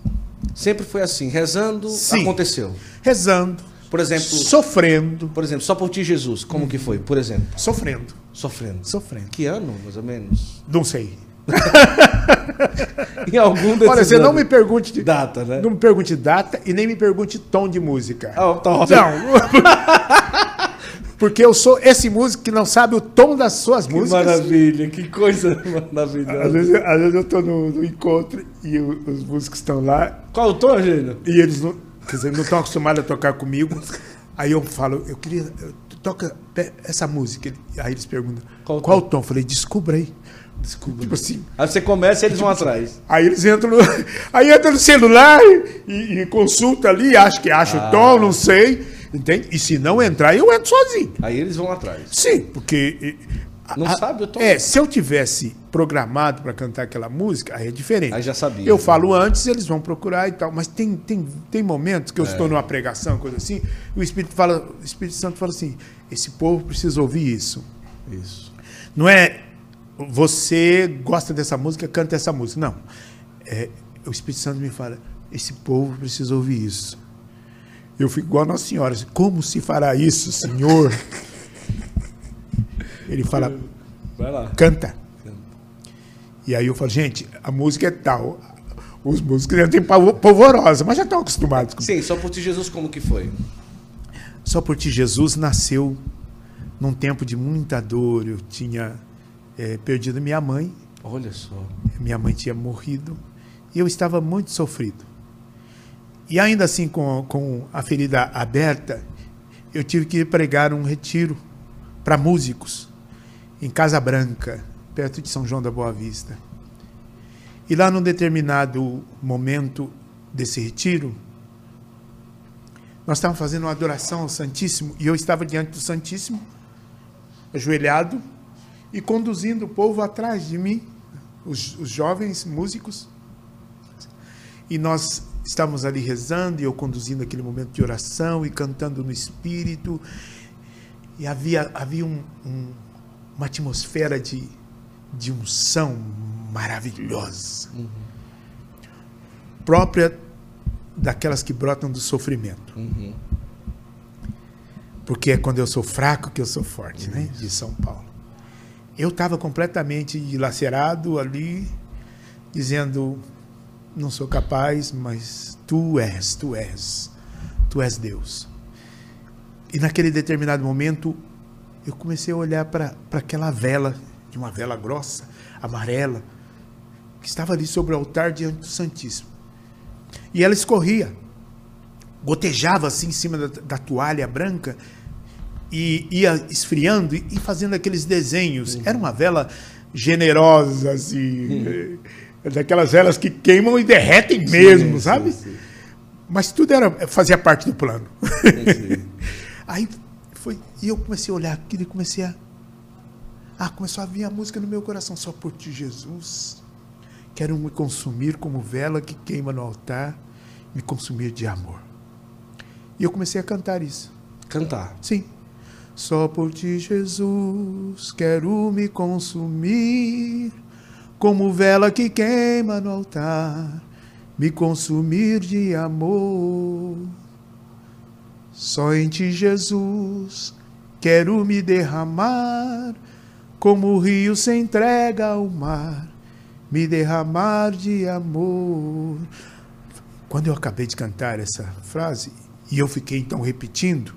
Sempre foi assim, rezando, Sim. aconteceu. Rezando. Por exemplo, sofrendo. Por exemplo, só por ti Jesus, como hum. que foi? Por exemplo, sofrendo. Sofrendo. Sofrendo. Que ano, mais ou menos? Não sei. em algum desses Olha, você não me pergunte de, data, né? Não me pergunte data e nem me pergunte tom de música. Oh, tom. Não. Porque eu sou esse músico que não sabe o tom das suas que músicas. Que maravilha, que coisa maravilhosa. Às vezes, às vezes eu estou no, no, encontro e o, os músicos estão lá. Qual o tom, Gênio? E eles não, quer dizer, não estão acostumados a tocar comigo. Aí eu falo, eu queria. Toca essa música. Aí eles perguntam, qual, qual o tom? Eu falei, descubra aí. Desculpa. Tipo assim. Aí você começa e eles vão tipo, atrás. Aí eles entram no, aí entra no celular e, e consulta ali, acho que acha ah. o tom, não sei. Entende? E se não entrar, eu entro sozinho. Aí eles vão atrás. Sim, porque. Não a, sabe? Eu tô... É, se eu tivesse programado para cantar aquela música, aí é diferente. Aí já sabia. Eu né? falo antes, eles vão procurar e tal. Mas tem, tem, tem momentos que eu é. estou numa pregação, coisa assim, o Espírito, fala, o Espírito Santo fala assim: esse povo precisa ouvir isso. Isso. Não é você gosta dessa música, canta essa música. Não. É, o Espírito Santo me fala: esse povo precisa ouvir isso. Eu fico igual a Nossa Senhora. Como se fará isso, Senhor? Ele fala, canta. E aí eu falo, gente, a música é tal. Os músicos já têm polvorosa, mas já estão acostumados. Com... Sim, só por ti Jesus como que foi? Só por ti Jesus nasceu num tempo de muita dor. Eu tinha é, perdido minha mãe Olha só. Minha mãe tinha morrido e eu estava muito sofrido. E ainda assim, com, com a ferida aberta, eu tive que pregar um retiro para músicos em Casa Branca, perto de São João da Boa Vista. E lá, num determinado momento desse retiro, nós estávamos fazendo uma adoração ao Santíssimo e eu estava diante do Santíssimo, ajoelhado e conduzindo o povo atrás de mim, os, os jovens músicos. E nós estávamos ali rezando e eu conduzindo aquele momento de oração e cantando no Espírito. E havia, havia um, um, uma atmosfera de, de unção maravilhosa. Uhum. Própria daquelas que brotam do sofrimento. Uhum. Porque é quando eu sou fraco que eu sou forte, né? De São Paulo. Eu estava completamente dilacerado ali, dizendo: não sou capaz, mas tu és, tu és, tu és Deus. E naquele determinado momento, eu comecei a olhar para aquela vela, de uma vela grossa, amarela, que estava ali sobre o altar diante do Santíssimo. E ela escorria, gotejava assim em cima da, da toalha branca e ia esfriando e fazendo aqueles desenhos. Uhum. Era uma vela generosa, assim, uhum. daquelas velas que queimam e derretem mesmo, sim, sabe? Sim, sim. Mas tudo era fazia parte do plano. Aí foi e eu comecei a olhar aquilo e comecei a ah, começou a vir a música no meu coração só por ti, Jesus. Quero me consumir como vela que queima no altar, me consumir de amor. E eu comecei a cantar isso. Cantar? Sim. Só por ti, Jesus, quero me consumir, como vela que queima no altar, me consumir de amor. Só em ti, Jesus, quero me derramar, como o rio se entrega ao mar me derramar de amor. Quando eu acabei de cantar essa frase, e eu fiquei então repetindo,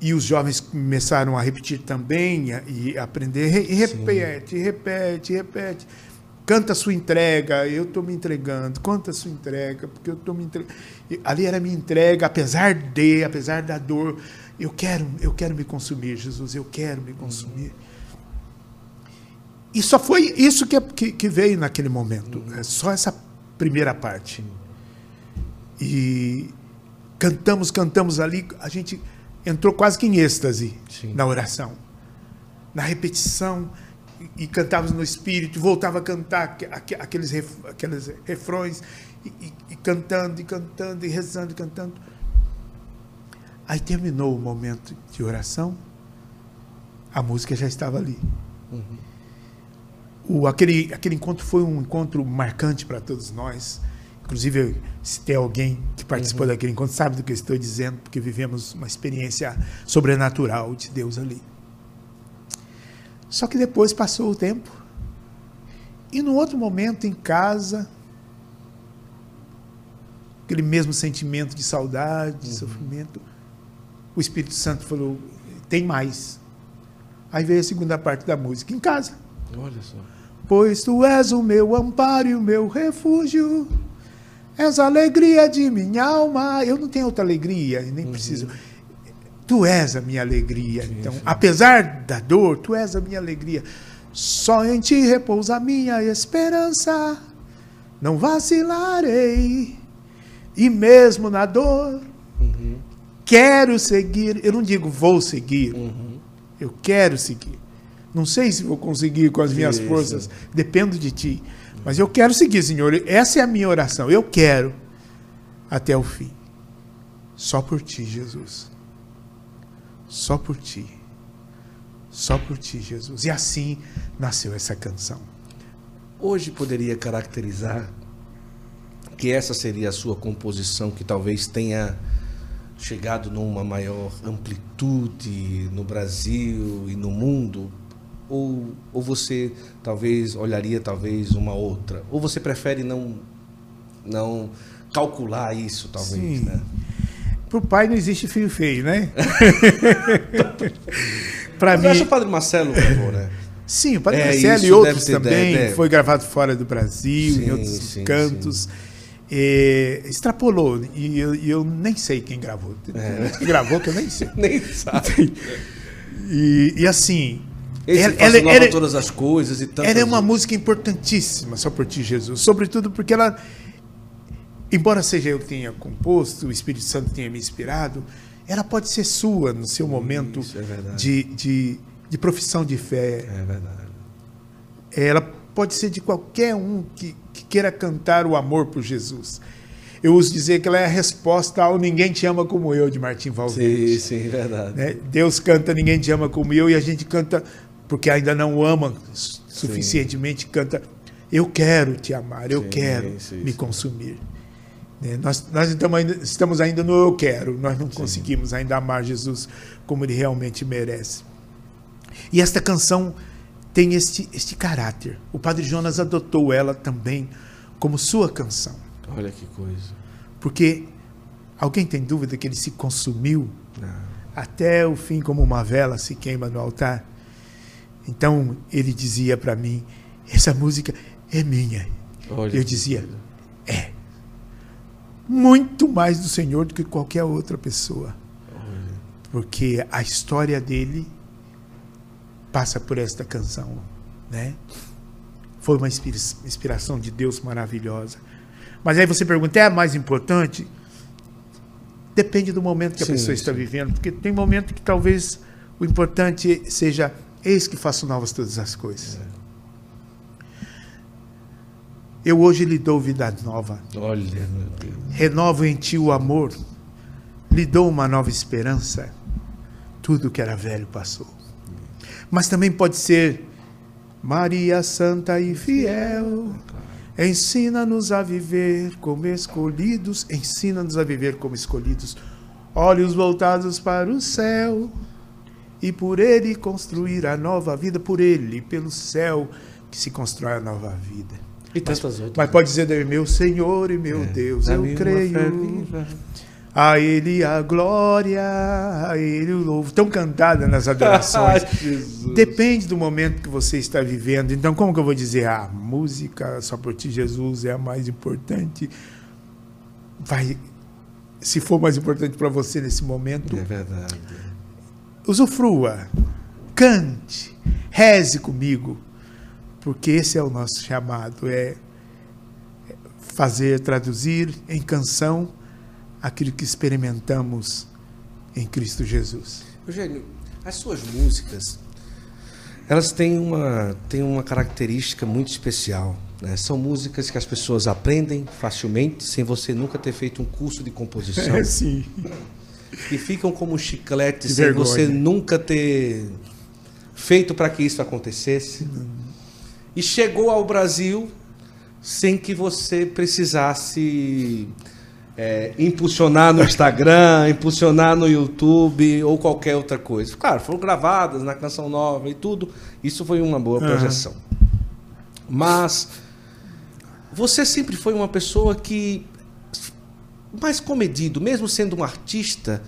e os jovens começaram a repetir também e aprender, e repete, Sim. repete, repete. Canta a sua entrega, eu estou me entregando, conta a sua entrega, porque eu estou me entregando. Ali era a minha entrega, apesar de, apesar da dor, eu quero, eu quero me consumir, Jesus, eu quero me consumir. E só foi isso que, que, que veio naquele momento. É só essa primeira parte. E cantamos, cantamos ali, a gente entrou quase que em êxtase Sim. na oração. Na repetição, e, cantávamos no espírito, voltava a cantar aqueles, ref, aqueles refrões, e, e, e, cantando, e cantando, e rezando, e cantando. Aí terminou o momento de oração, a música já estava ali. Uhum. O, aquele, aquele encontro foi um encontro marcante para todos nós. Inclusive, se tem alguém que participou uhum. daquele encontro, sabe do que eu estou dizendo, porque vivemos uma experiência sobrenatural de Deus ali. Só que depois passou o tempo. E no outro momento, em casa, aquele mesmo sentimento de saudade, de uhum. sofrimento, o Espírito Santo falou: tem mais. Aí veio a segunda parte da música, em casa. Olha só. Pois tu és o meu amparo e o meu refúgio. És a alegria de minha alma. Eu não tenho outra alegria, nem uhum. preciso. Tu és a minha alegria. Sim, então, sim. apesar da dor, tu és a minha alegria. Só em ti repousa a minha esperança. Não vacilarei. E mesmo na dor, uhum. quero seguir. Eu não digo vou seguir. Uhum. Eu quero seguir. Não sei se vou conseguir com as minhas Isso. forças, dependo de ti. Mas eu quero seguir, Senhor. Essa é a minha oração. Eu quero até o fim. Só por ti, Jesus. Só por ti. Só por ti, Jesus. E assim nasceu essa canção. Hoje poderia caracterizar que essa seria a sua composição que talvez tenha chegado numa maior amplitude no Brasil e no mundo ou, ou você talvez olharia talvez uma outra? Ou você prefere não não calcular isso talvez, Sim. né? Para o pai não existe filho feio, né? Para mim. Acha o Padre Marcelo, por favor, né? Sim, o Padre é, Marcelo e outros também. Deve, Foi gravado fora do Brasil, sim, em outros sim, cantos. Sim. É, extrapolou. E eu, eu, nem sei quem gravou. É. Quem gravou que eu nem sei. nem sabe. E, e assim. Esse ela, ela, ela, todas as coisas e Ela é uma música importantíssima, só por ti, Jesus. Sobretudo porque ela, embora seja eu que tenha composto, o Espírito Santo tenha me inspirado, ela pode ser sua no seu momento é de, de, de profissão de fé. É verdade. Ela pode ser de qualquer um que, que queira cantar o amor por Jesus. Eu uso dizer que ela é a resposta ao Ninguém Te Ama Como Eu, de Martim Valverde. Sim, sim, verdade. Né? Deus canta Ninguém Te Ama Como Eu e a gente canta porque ainda não ama suficientemente, sim. canta Eu quero te amar, eu sim, quero sim, me consumir. Né? Nós, nós estamos, ainda, estamos ainda no eu quero, nós não conseguimos ainda amar Jesus como ele realmente merece. E esta canção tem este, este caráter. O Padre Jonas adotou ela também como sua canção. Olha que coisa. Porque alguém tem dúvida que ele se consumiu não. até o fim, como uma vela se queima no altar? Então ele dizia para mim: essa música é minha. Olha Eu dizia: é. Muito mais do Senhor do que qualquer outra pessoa. Porque a história dele passa por esta canção, né? Foi uma inspiração de Deus maravilhosa. Mas aí você pergunta, é a mais importante? Depende do momento que a sim, pessoa está sim. vivendo, porque tem momento que talvez o importante seja eis que faço novas todas as coisas. É. Eu hoje lhe dou vida nova. Olha, meu Deus. Renovo em ti o amor. Lhe dou uma nova esperança. Tudo que era velho passou. Mas também pode ser Maria Santa e Fiel. Ensina-nos a viver como escolhidos, ensina-nos a viver como escolhidos, olhos voltados para o céu, e por ele construir a nova vida, por ele, pelo céu, que se constrói a nova vida. E tantas mas, outras. Mas pode dizer, meu Senhor e meu é, Deus, eu creio. A Ele a glória, a Ele o louvo. Tão cantada nas adorações. Depende do momento que você está vivendo. Então, como que eu vou dizer? A ah, música só por ti, Jesus, é a mais importante. Vai, se for mais importante para você nesse momento. É verdade. Usufrua, cante, reze comigo, porque esse é o nosso chamado: é fazer, traduzir em canção aquilo que experimentamos em Cristo Jesus. Eugênio, as suas músicas, elas têm uma, têm uma característica muito especial. Né? São músicas que as pessoas aprendem facilmente, sem você nunca ter feito um curso de composição. É, sim. E ficam como chiclete, sem vergonha. você nunca ter feito para que isso acontecesse. Hum. E chegou ao Brasil sem que você precisasse é, impulsionar no Instagram, impulsionar no YouTube ou qualquer outra coisa. Claro, foram gravadas na Canção Nova e tudo. Isso foi uma boa projeção. Uhum. Mas você sempre foi uma pessoa que mais comedido, mesmo sendo um artista,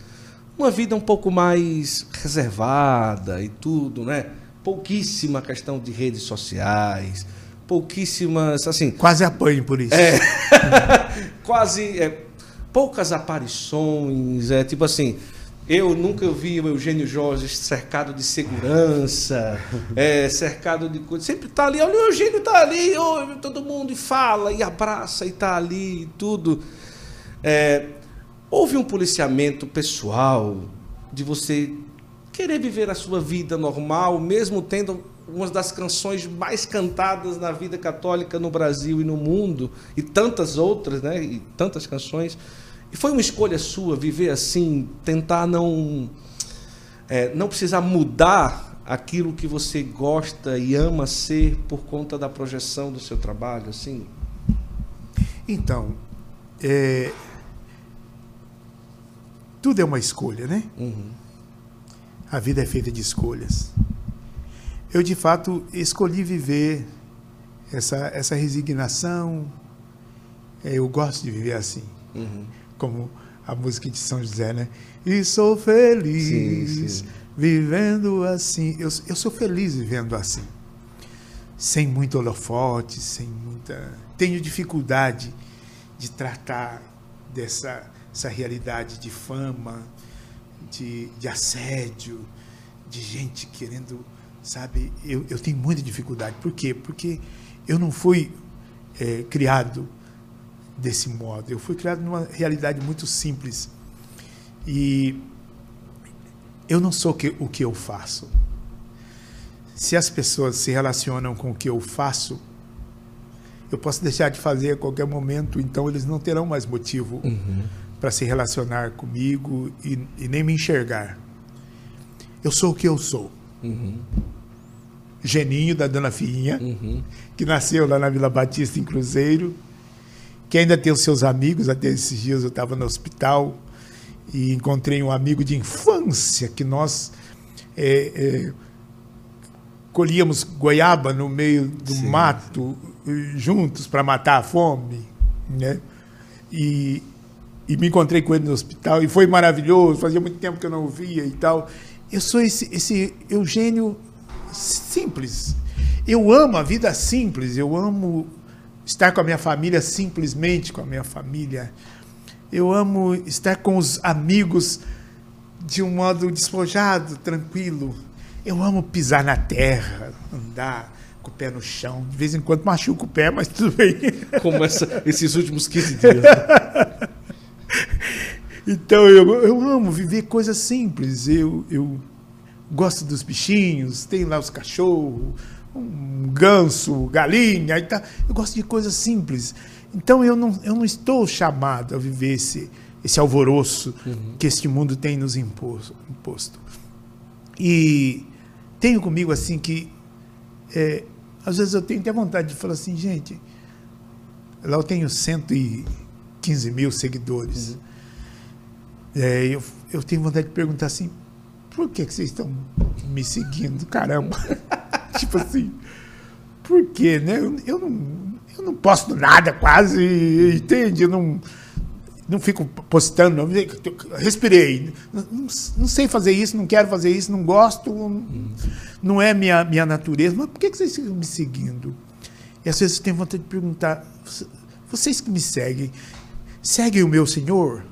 uma vida um pouco mais reservada e tudo, né? Pouquíssima questão de redes sociais, pouquíssimas, assim... Quase apanho por isso. É, quase... É, poucas aparições, é tipo assim, eu nunca vi o Eugênio Jorge cercado de segurança, é, cercado de coisas. Sempre está ali, olha, o Eugênio está ali, ouve todo mundo e fala, e abraça, e está ali, e tudo. É, houve um policiamento pessoal de você querer viver a sua vida normal, mesmo tendo uma das canções mais cantadas na vida católica no Brasil e no mundo, e tantas outras, né? E tantas canções. E foi uma escolha sua viver assim, tentar não é, não precisar mudar aquilo que você gosta e ama ser por conta da projeção do seu trabalho, assim? Então, é, tudo é uma escolha, né? Uhum. A vida é feita de escolhas. Eu, de fato, escolhi viver essa, essa resignação. É, eu gosto de viver assim. Uhum como a música de São José, né? E sou feliz sim, sim. vivendo assim. Eu, eu sou feliz vivendo assim. sem muito holofote, sem muita. Tenho dificuldade de tratar dessa essa realidade de fama, de, de assédio, de gente querendo, sabe? Eu, eu tenho muita dificuldade. Por quê? Porque eu não fui é, criado desse modo. Eu fui criado numa realidade muito simples. E eu não sou que, o que eu faço. Se as pessoas se relacionam com o que eu faço, eu posso deixar de fazer a qualquer momento, então eles não terão mais motivo uhum. Para se relacionar comigo e, e, nem me enxergar. Eu sou o que eu sou. Uhum. Geninho da Dona Fiinha, uhum. que nasceu lá na Vila Batista, em Cruzeiro, que ainda tem os seus amigos. Até esses dias eu estava no hospital e encontrei um amigo de infância que nós é, é, colhíamos goiaba no meio do sim, mato juntos para matar a fome, né? E, e me encontrei com ele no hospital e foi maravilhoso. Fazia muito tempo que eu não o via e tal. Eu sou esse, esse Eugênio simples. Eu amo a vida simples. Eu amo estar com a minha família simplesmente com a minha família. Eu amo estar com os amigos de um modo despojado, tranquilo. Eu amo pisar na terra, andar com o pé no chão. De vez em quando machuco o pé, mas tudo bem. Como essa, esses últimos 15 dias. então eu, eu amo viver coisas simples. Eu, eu gosto dos bichinhos, tem lá os cachorros, um ganso, galinha, e tá. eu gosto de coisas simples. Então eu não, eu não estou chamado a viver esse, esse alvoroço uhum. que este mundo tem nos imposto. E tenho comigo assim que é, às vezes eu tenho até vontade de falar assim, gente, lá eu tenho 115 mil seguidores. Uhum. É, eu, eu tenho vontade de perguntar assim, por que, que vocês estão me seguindo? Caramba! tipo assim, por quê, né? Eu, eu, não, eu não posto nada quase, entende? Eu não, não fico postando, não. respirei. Não, não, sei fazer isso, não quero fazer isso, não gosto, não é minha, minha natureza. Mas por que, que vocês estão me seguindo? E às vezes eu tenho vontade de perguntar, vocês que me seguem, seguem o meu Senhor?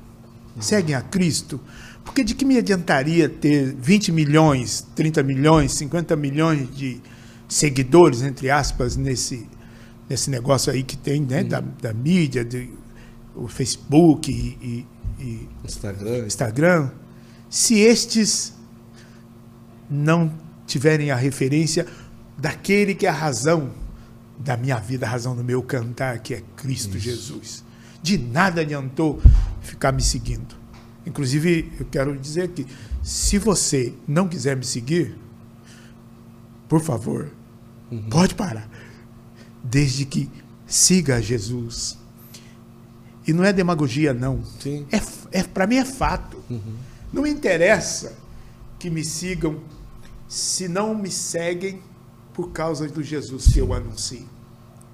Seguem a Cristo? Porque de que me adiantaria ter 20 milhões, 30 milhões, 50 milhões de seguidores, entre aspas, nesse, nesse negócio aí que tem, né? Uhum. Da, da mídia, do, o Facebook e, e Instagram. Instagram, se estes não tiverem a referência daquele que é a razão da minha vida, a razão do meu cantar, que é Cristo Isso. Jesus. De nada adiantou ficar me seguindo. Inclusive, eu quero dizer que se você não quiser me seguir, por favor, uhum. pode parar. Desde que siga Jesus. E não é demagogia, não. Sim. É, é, Para mim é fato. Uhum. Não me interessa que me sigam se não me seguem por causa do Jesus que eu anuncio.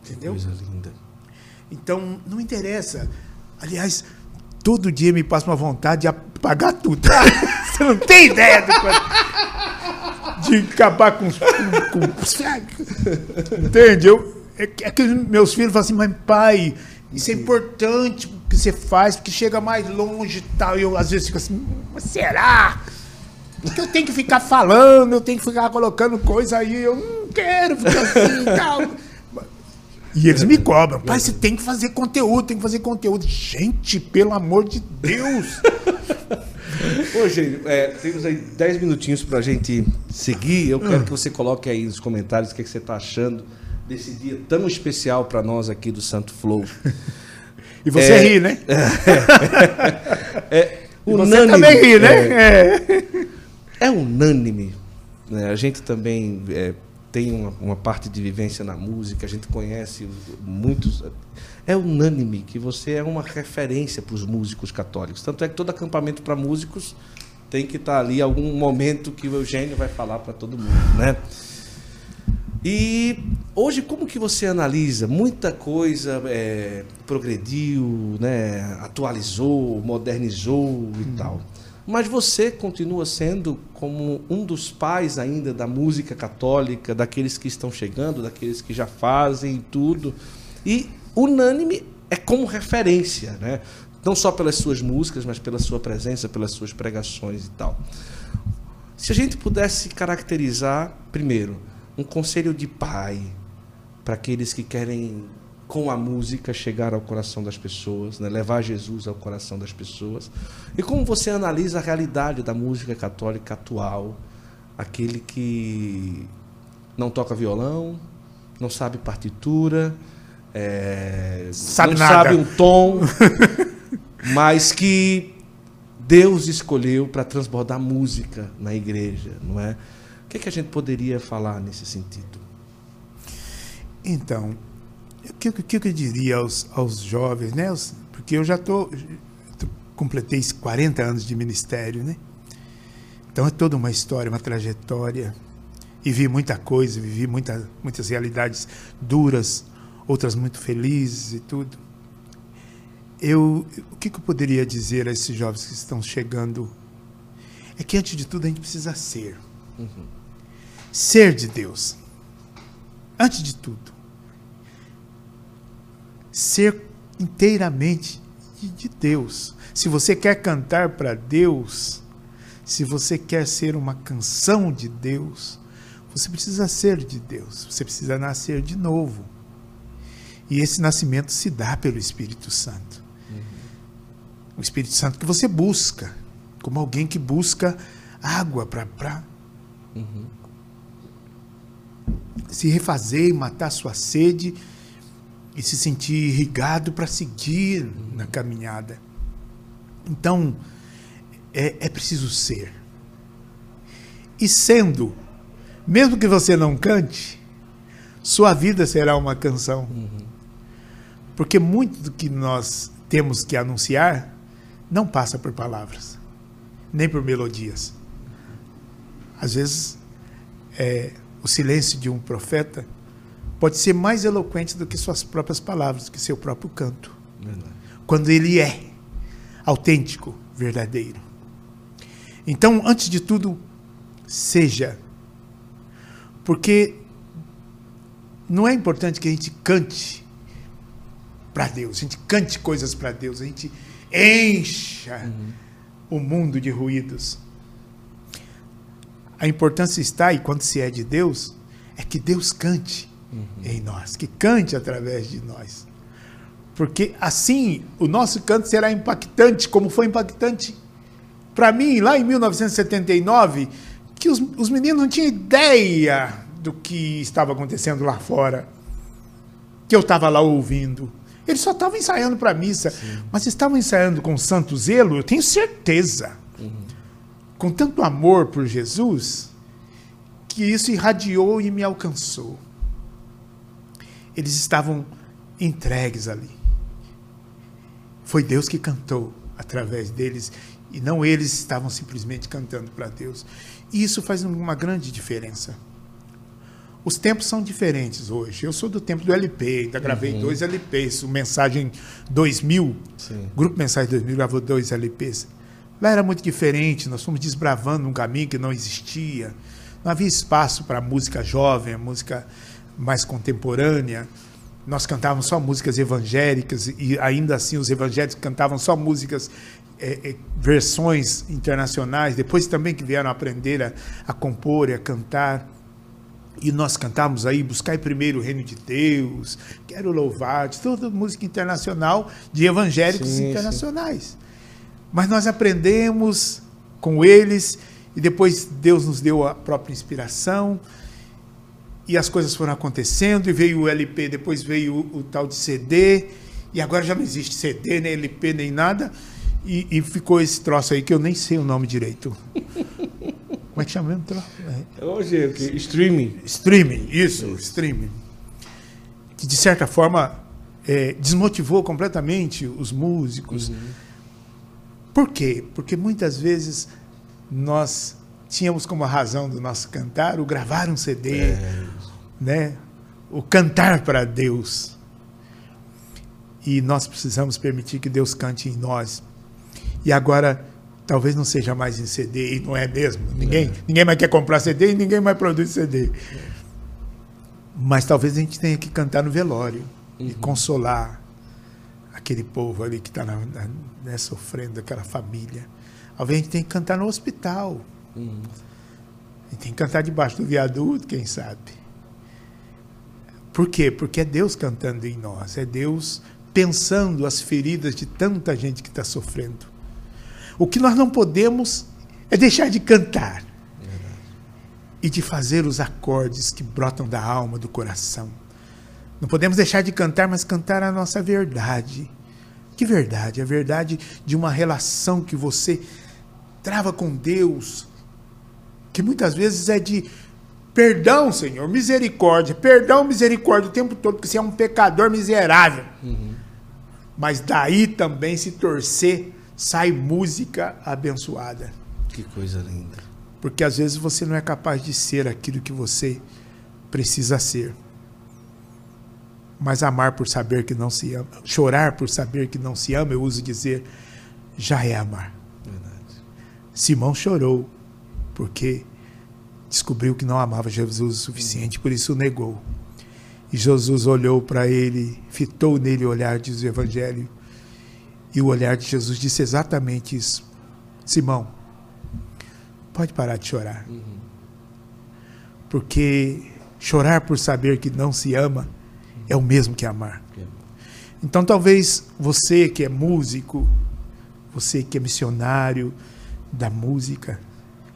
Entendeu? Que coisa linda. Então, não interessa. Aliás, todo dia me passa uma vontade de apagar tudo. Você não tem ideia do quanto... de acabar com, com. Entende? Eu, é, é que meus filhos falam assim, mas pai, isso é importante o que você faz, porque chega mais longe e tal. E eu às vezes fico assim, mas será? Porque eu tenho que ficar falando, eu tenho que ficar colocando coisa aí, eu não quero ficar assim e tal. E eles me cobram. Pai, você tem que fazer conteúdo, tem que fazer conteúdo. Gente, pelo amor de Deus! Ô, gente, é, temos aí 10 minutinhos pra gente seguir. Eu quero que você coloque aí nos comentários o que, é que você está achando desse dia tão especial para nós aqui do Santo Flow. E você é, ri, né? É, é unânime. Você também ri, né? É, é unânime. Né? A gente também é, tem uma, uma, parte de vivência na música, a gente conhece muitos. É unânime que você é uma referência para os músicos católicos. Tanto é que todo acampamento para músicos tem que estar tá ali algum momento que o Eugênio vai falar para todo mundo, né? E hoje como que você analisa? Muita coisa é, progrediu, né? atualizou, modernizou e hum. tal. Mas você continua sendo como um dos pais ainda da música católica, daqueles que estão chegando, daqueles que já fazem tudo. E unânime é como referência, né? Não só pelas suas músicas, mas pela sua presença, pelas suas pregações e tal. Se a gente pudesse caracterizar, primeiro, um conselho de pai para aqueles que querem com a música chegar ao coração das pessoas, né? levar Jesus ao coração das pessoas. E como você analisa a realidade da música católica atual, aquele que não toca violão, não sabe partitura, é, sabe não nada. sabe um tom, mas que Deus escolheu para transbordar música na igreja, não é? O que, é que a gente poderia falar nesse sentido? Então, o que, que, que eu diria aos, aos jovens, né? Porque eu já tô, completei 40 anos de ministério, né? Então é toda uma história, uma trajetória. E vi muita coisa, vivi muita, muitas realidades duras, outras muito felizes e tudo. Eu, o que, que eu poderia dizer a esses jovens que estão chegando? É que antes de tudo a gente precisa ser. Ser de Deus. Antes de tudo ser inteiramente de, de Deus. Se você quer cantar para Deus, se você quer ser uma canção de Deus, você precisa ser de Deus, você precisa nascer de novo. E esse nascimento se dá pelo Espírito Santo. O Espírito Santo que você busca, como alguém que busca água para se refazer e matar sua sede e se sentir irrigado para seguir na caminhada. Então, é, é preciso ser. E sendo, mesmo que você não cante, sua vida será uma canção. Porque muito do que nós temos que anunciar não passa por palavras, nem por melodias. Às vezes, é, o silêncio de um profeta pode ser mais eloquente do que suas próprias palavras, do que seu próprio canto. Quando ele é autêntico, verdadeiro. Então, antes de tudo, seja. Porque não é importante que a gente cante para Deus, a gente cante coisas para Deus, a gente encha o mundo de ruídos. A importância está, e quando se é de Deus, é que Deus cante em nós, que cante através de nós. Porque assim o nosso canto será impactante, como foi impactante para mim lá em 1979, que os, os meninos não tinham ideia do que estava acontecendo lá fora, que eu estava lá ouvindo. Eles só estavam ensaiando para a missa, mas estavam ensaiando com santo zelo, eu tenho certeza, com tanto amor por Jesus, que isso irradiou e me alcançou. Eles estavam entregues ali. Foi Deus que cantou através deles e não eles estavam simplesmente cantando para Deus. E isso faz uma grande diferença. Os tempos são diferentes hoje. Eu sou do tempo do LP, ainda gravei Uhum. dois LPs. O Mensagem 2000, Sim. Grupo Mensagem 2000 gravou dois LPs. Lá era muito diferente, nós fomos desbravando um caminho que não existia. Não havia espaço para música jovem, música mais contemporânea. Nós cantávamos só músicas evangélicas e ainda assim os evangélicos cantavam só músicas, eh, eh, versões internacionais. Depois também que vieram aprender a, a compor e a cantar. E nós cantávamos aí, buscai primeiro o reino de Deus, quero louvar-te, toda música internacional de evangélicos Sim, sim. internacionais. Mas nós aprendemos com eles e depois Deus nos deu a própria inspiração e as coisas foram acontecendo e veio o LP, depois veio o, o tal de CD e agora já não existe CD, nem LP, nem nada e, e ficou esse troço aí que eu nem sei o nome direito. Como é que chama mesmo? o troço? É. Hoje, o streaming. Streaming, isso, streaming. Que de certa forma é, desmotivou completamente os músicos. Por quê? Porque muitas vezes nós tínhamos como razão do nosso cantar o gravar um CD, né? o cantar para Deus. E nós precisamos permitir que Deus cante em nós. E agora, talvez não seja mais em CD, e não é mesmo. Ninguém, é. ninguém mais quer comprar CD e ninguém mais produz CD. Mas talvez a gente tenha que cantar no velório uhum. e consolar aquele povo ali que está né, sofrendo, aquela família. Talvez a gente tenha que cantar no hospital. Uhum. A gente tem que cantar debaixo do viaduto, quem sabe. Por quê? Porque é Deus cantando em nós, é Deus pensando as feridas de tanta gente que está sofrendo. O que nós não podemos é deixar de cantar Verdade. e de fazer os acordes que brotam da alma, do coração. Não podemos deixar de cantar, mas cantar a nossa verdade. Que verdade? A verdade de uma relação que você trava com Deus, que muitas vezes é de perdão, Senhor, misericórdia, perdão, misericórdia o tempo todo, porque você é um pecador miserável. Uhum. Mas daí também se torcer sai música abençoada. Que coisa linda. Porque às vezes você não é capaz de ser aquilo que você precisa ser. Mas amar por saber que não se ama, chorar por saber que não se ama, eu uso dizer, já é amar. Verdade. Simão chorou porque descobriu que não amava Jesus o suficiente, por isso o negou. E Jesus olhou para ele, fitou nele o olhar, diz o Evangelho, e o olhar de Jesus disse exatamente isso. Simão, pode parar de chorar. Uhum. Porque chorar por saber que não se ama é o mesmo que amar. Então talvez você que é músico, você que é missionário da música,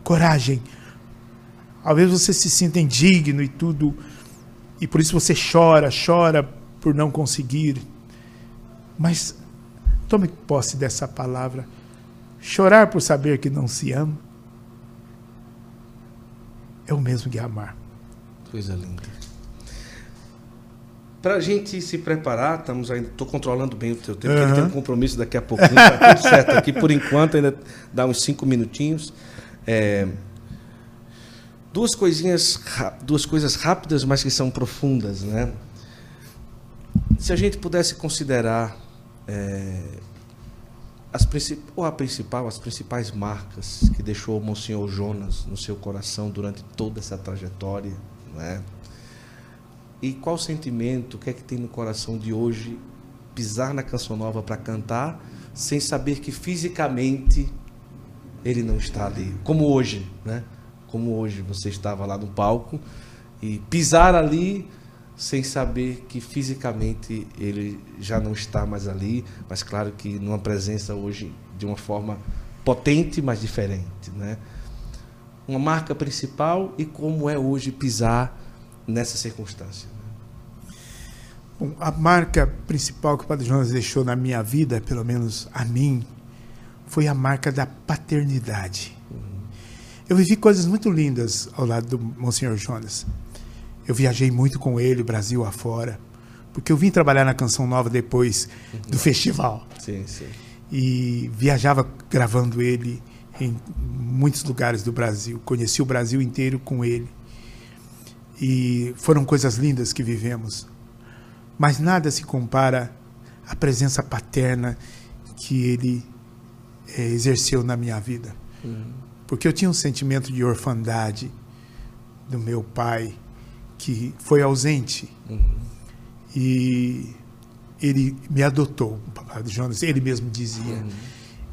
coragem. Talvez você se sinta indigno e tudo, e por isso você chora, chora por não conseguir. Mas Tome posse dessa palavra. Chorar por saber que não se ama é o mesmo que amar. Coisa linda. Para a gente se preparar, estamos ainda. Estou controlando bem o teu tempo, uhum. porque tem um compromisso daqui a pouquinho. Está tudo certo aqui por enquanto, ainda dá uns cinco minutinhos. É, duas coisinhas, duas coisas rápidas, mas que são profundas, né? Se a gente pudesse considerar é, as ou a principal, as principais marcas que deixou o Monsenhor Jonas no seu coração durante toda essa trajetória, né? E qual sentimento, o que é que tem no coração de hoje pisar na canção nova para cantar, sem saber que fisicamente ele não está ali, como hoje, né? Como hoje você estava lá no palco e pisar ali sem saber que fisicamente ele já não está mais ali, mas claro que numa presença hoje de uma forma potente, mas diferente, né? Uma marca principal e como é hoje pisar nessa circunstância. Né? Bom, a marca principal que o Padre Jonas deixou na minha vida, pelo menos a mim, foi a marca da paternidade. Uhum. Eu vivi coisas muito lindas ao lado do Monsenhor Jonas. Eu viajei muito com ele, Brasil afora, porque eu vim trabalhar na Canção Nova depois do festival. Sim, sim. E viajava gravando ele em muitos lugares do Brasil. Conheci o Brasil inteiro com ele. E foram coisas lindas que vivemos. Mas nada se compara à presença paterna que ele é, exerceu na minha vida. Uhum. Porque eu tinha um sentimento de orfandade do meu pai, que foi ausente. Uhum. E ele me adotou, Jonas, ele mesmo dizia, uhum.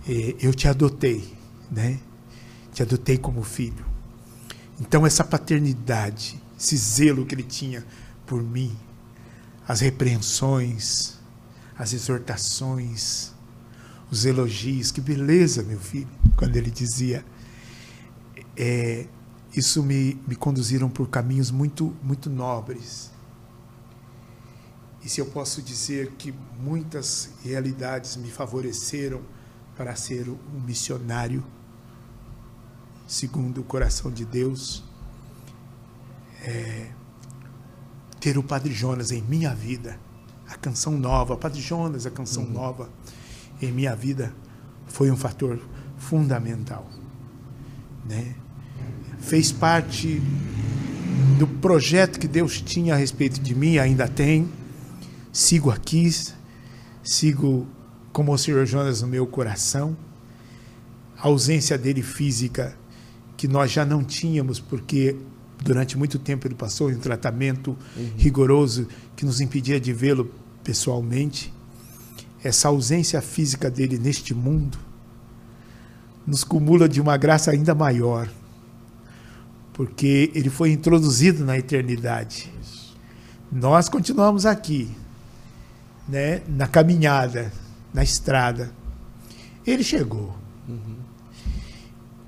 é, eu te adotei, né? Te adotei como filho. Então essa paternidade, esse zelo que ele tinha por mim, as repreensões, as exortações, os elogios, que beleza, meu filho, quando ele dizia, é, isso me, me conduziram por caminhos muito, muito nobres. E se eu posso dizer que muitas realidades me favoreceram para ser um missionário segundo o coração de Deus, é, ter o Padre Jonas em minha vida, a canção nova, Padre Jonas, a canção uhum. nova em minha vida foi um fator fundamental, né? Fez parte do projeto que Deus tinha a respeito de mim, ainda tem. Sigo aqui, sigo como o Senhor Jonas no meu coração. a ausência dele física, que nós já não tínhamos, porque durante muito tempo ele passou em um tratamento uhum. rigoroso que nos impedia de vê-lo pessoalmente. Essa ausência física dele neste mundo nos cumula de uma graça ainda maior, porque ele foi introduzido na eternidade. Nós continuamos aqui, né, na caminhada, na estrada. Ele chegou. Uhum.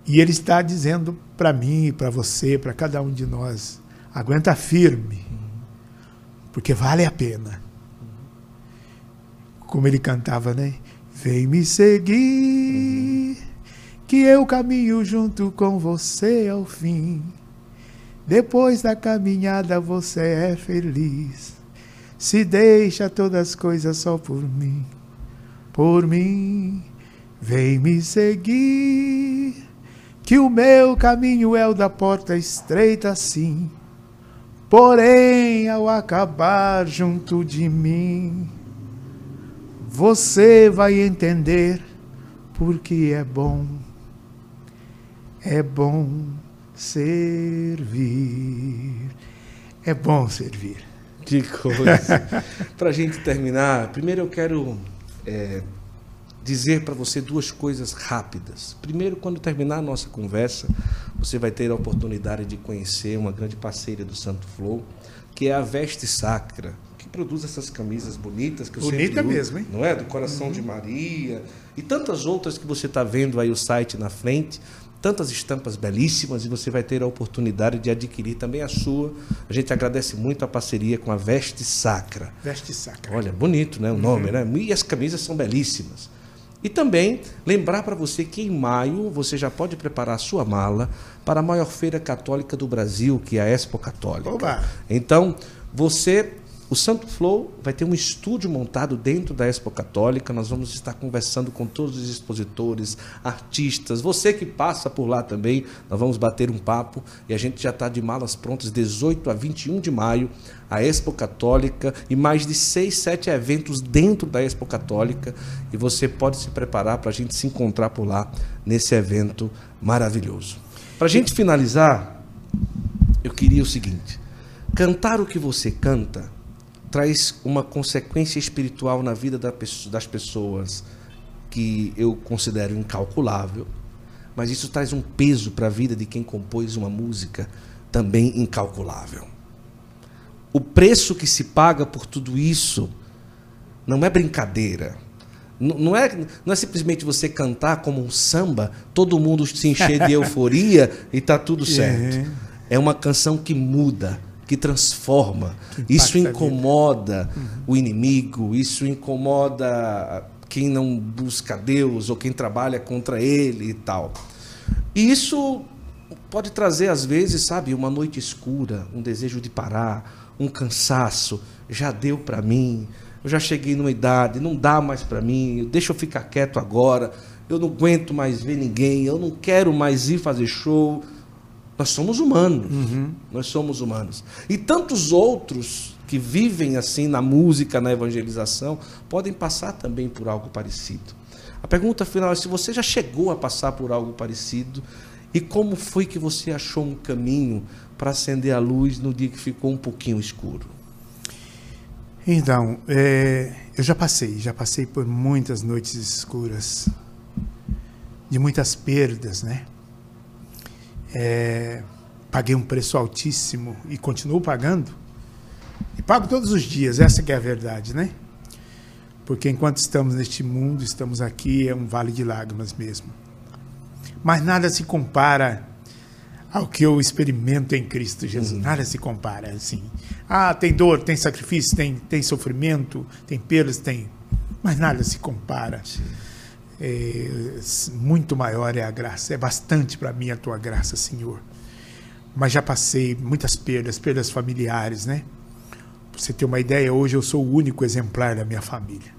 E ele está dizendo para mim, para você, para cada um de nós: aguenta firme, porque vale a pena. Como ele cantava, né? Vem me seguir, que eu caminho junto com você ao fim. Depois da caminhada você é feliz. Se deixa todas as coisas só por mim, por mim. Vem me seguir, que o meu caminho é o da porta estreita, sim. Porém, ao acabar junto de mim, você vai entender porque é bom, é bom servir. É bom servir. Que coisa. Para a gente terminar, primeiro eu quero é, dizer para você duas coisas rápidas. Primeiro, quando terminar a nossa conversa, você vai ter a oportunidade de conhecer uma grande parceira do Santo Flow, que é a Veste Sacra, que produz essas camisas bonitas que eu Bonita sempre mesmo, hein? Não é? Do Coração uhum. de Maria e tantas outras que você está vendo aí o site na frente tantas estampas belíssimas e você vai ter a oportunidade de adquirir também a sua. A gente agradece muito a parceria com a Veste Sacra. Veste Sacra. Olha, bonito, né? O nome, uhum. né? E as camisas são belíssimas. E também lembrar para você que em maio você já pode preparar a sua mala para a maior feira católica do Brasil, que é a Expo Católica. Oba. Então, você o Santo Flow vai ter um estúdio montado dentro da Expo Católica. Nós vamos estar conversando com todos os expositores, artistas, você que passa por lá também. Nós vamos bater um papo e a gente já está de malas prontas 18 a 21 de maio, a Expo Católica e mais de seis, sete eventos dentro da Expo Católica. E você pode se preparar para a gente se encontrar por lá nesse evento maravilhoso. Para a gente finalizar, eu queria o seguinte: cantar o que você canta traz uma consequência espiritual na vida das pessoas que eu considero incalculável, mas isso traz um peso para a vida de quem compôs uma música também incalculável. O preço que se paga por tudo isso não é brincadeira. Não é, não é simplesmente você cantar como um samba, todo mundo se encher de euforia e está tudo certo. Uhum. É uma canção que muda que transforma. Que isso incomoda uhum. o inimigo, isso incomoda quem não busca Deus ou quem trabalha contra ele e tal. E isso pode trazer, às vezes, sabe, uma noite escura, um desejo de parar, um cansaço. Já deu para mim, eu já cheguei numa idade, não dá mais para mim, deixa eu ficar quieto agora, eu não aguento mais ver ninguém, eu não quero mais ir fazer show. Nós somos humanos. Uhum. Nós somos humanos. E tantos outros que vivem assim na música, na evangelização, podem passar também por algo parecido. A pergunta final é se você já chegou a passar por algo parecido e como foi que você achou um caminho para acender a luz no dia que ficou um pouquinho escuro? Então, é, eu já passei, já passei por muitas noites escuras, de muitas perdas, né? É, paguei um preço altíssimo e continuo pagando. E pago todos os dias, essa que é a verdade, né? Porque enquanto estamos neste mundo, estamos aqui, é um vale de lágrimas mesmo. Mas nada se compara ao que eu experimento em Cristo Jesus. Uhum. Nada se compara assim. Ah, tem dor, tem sacrifício, tem, tem sofrimento, tem perdas, tem. Mas nada se compara. Sim é, muito maior é a graça. É bastante para mim a tua graça, Senhor. Mas já passei muitas perdas, perdas familiares, né? Pra você ter uma ideia, hoje eu sou o único exemplar da minha família.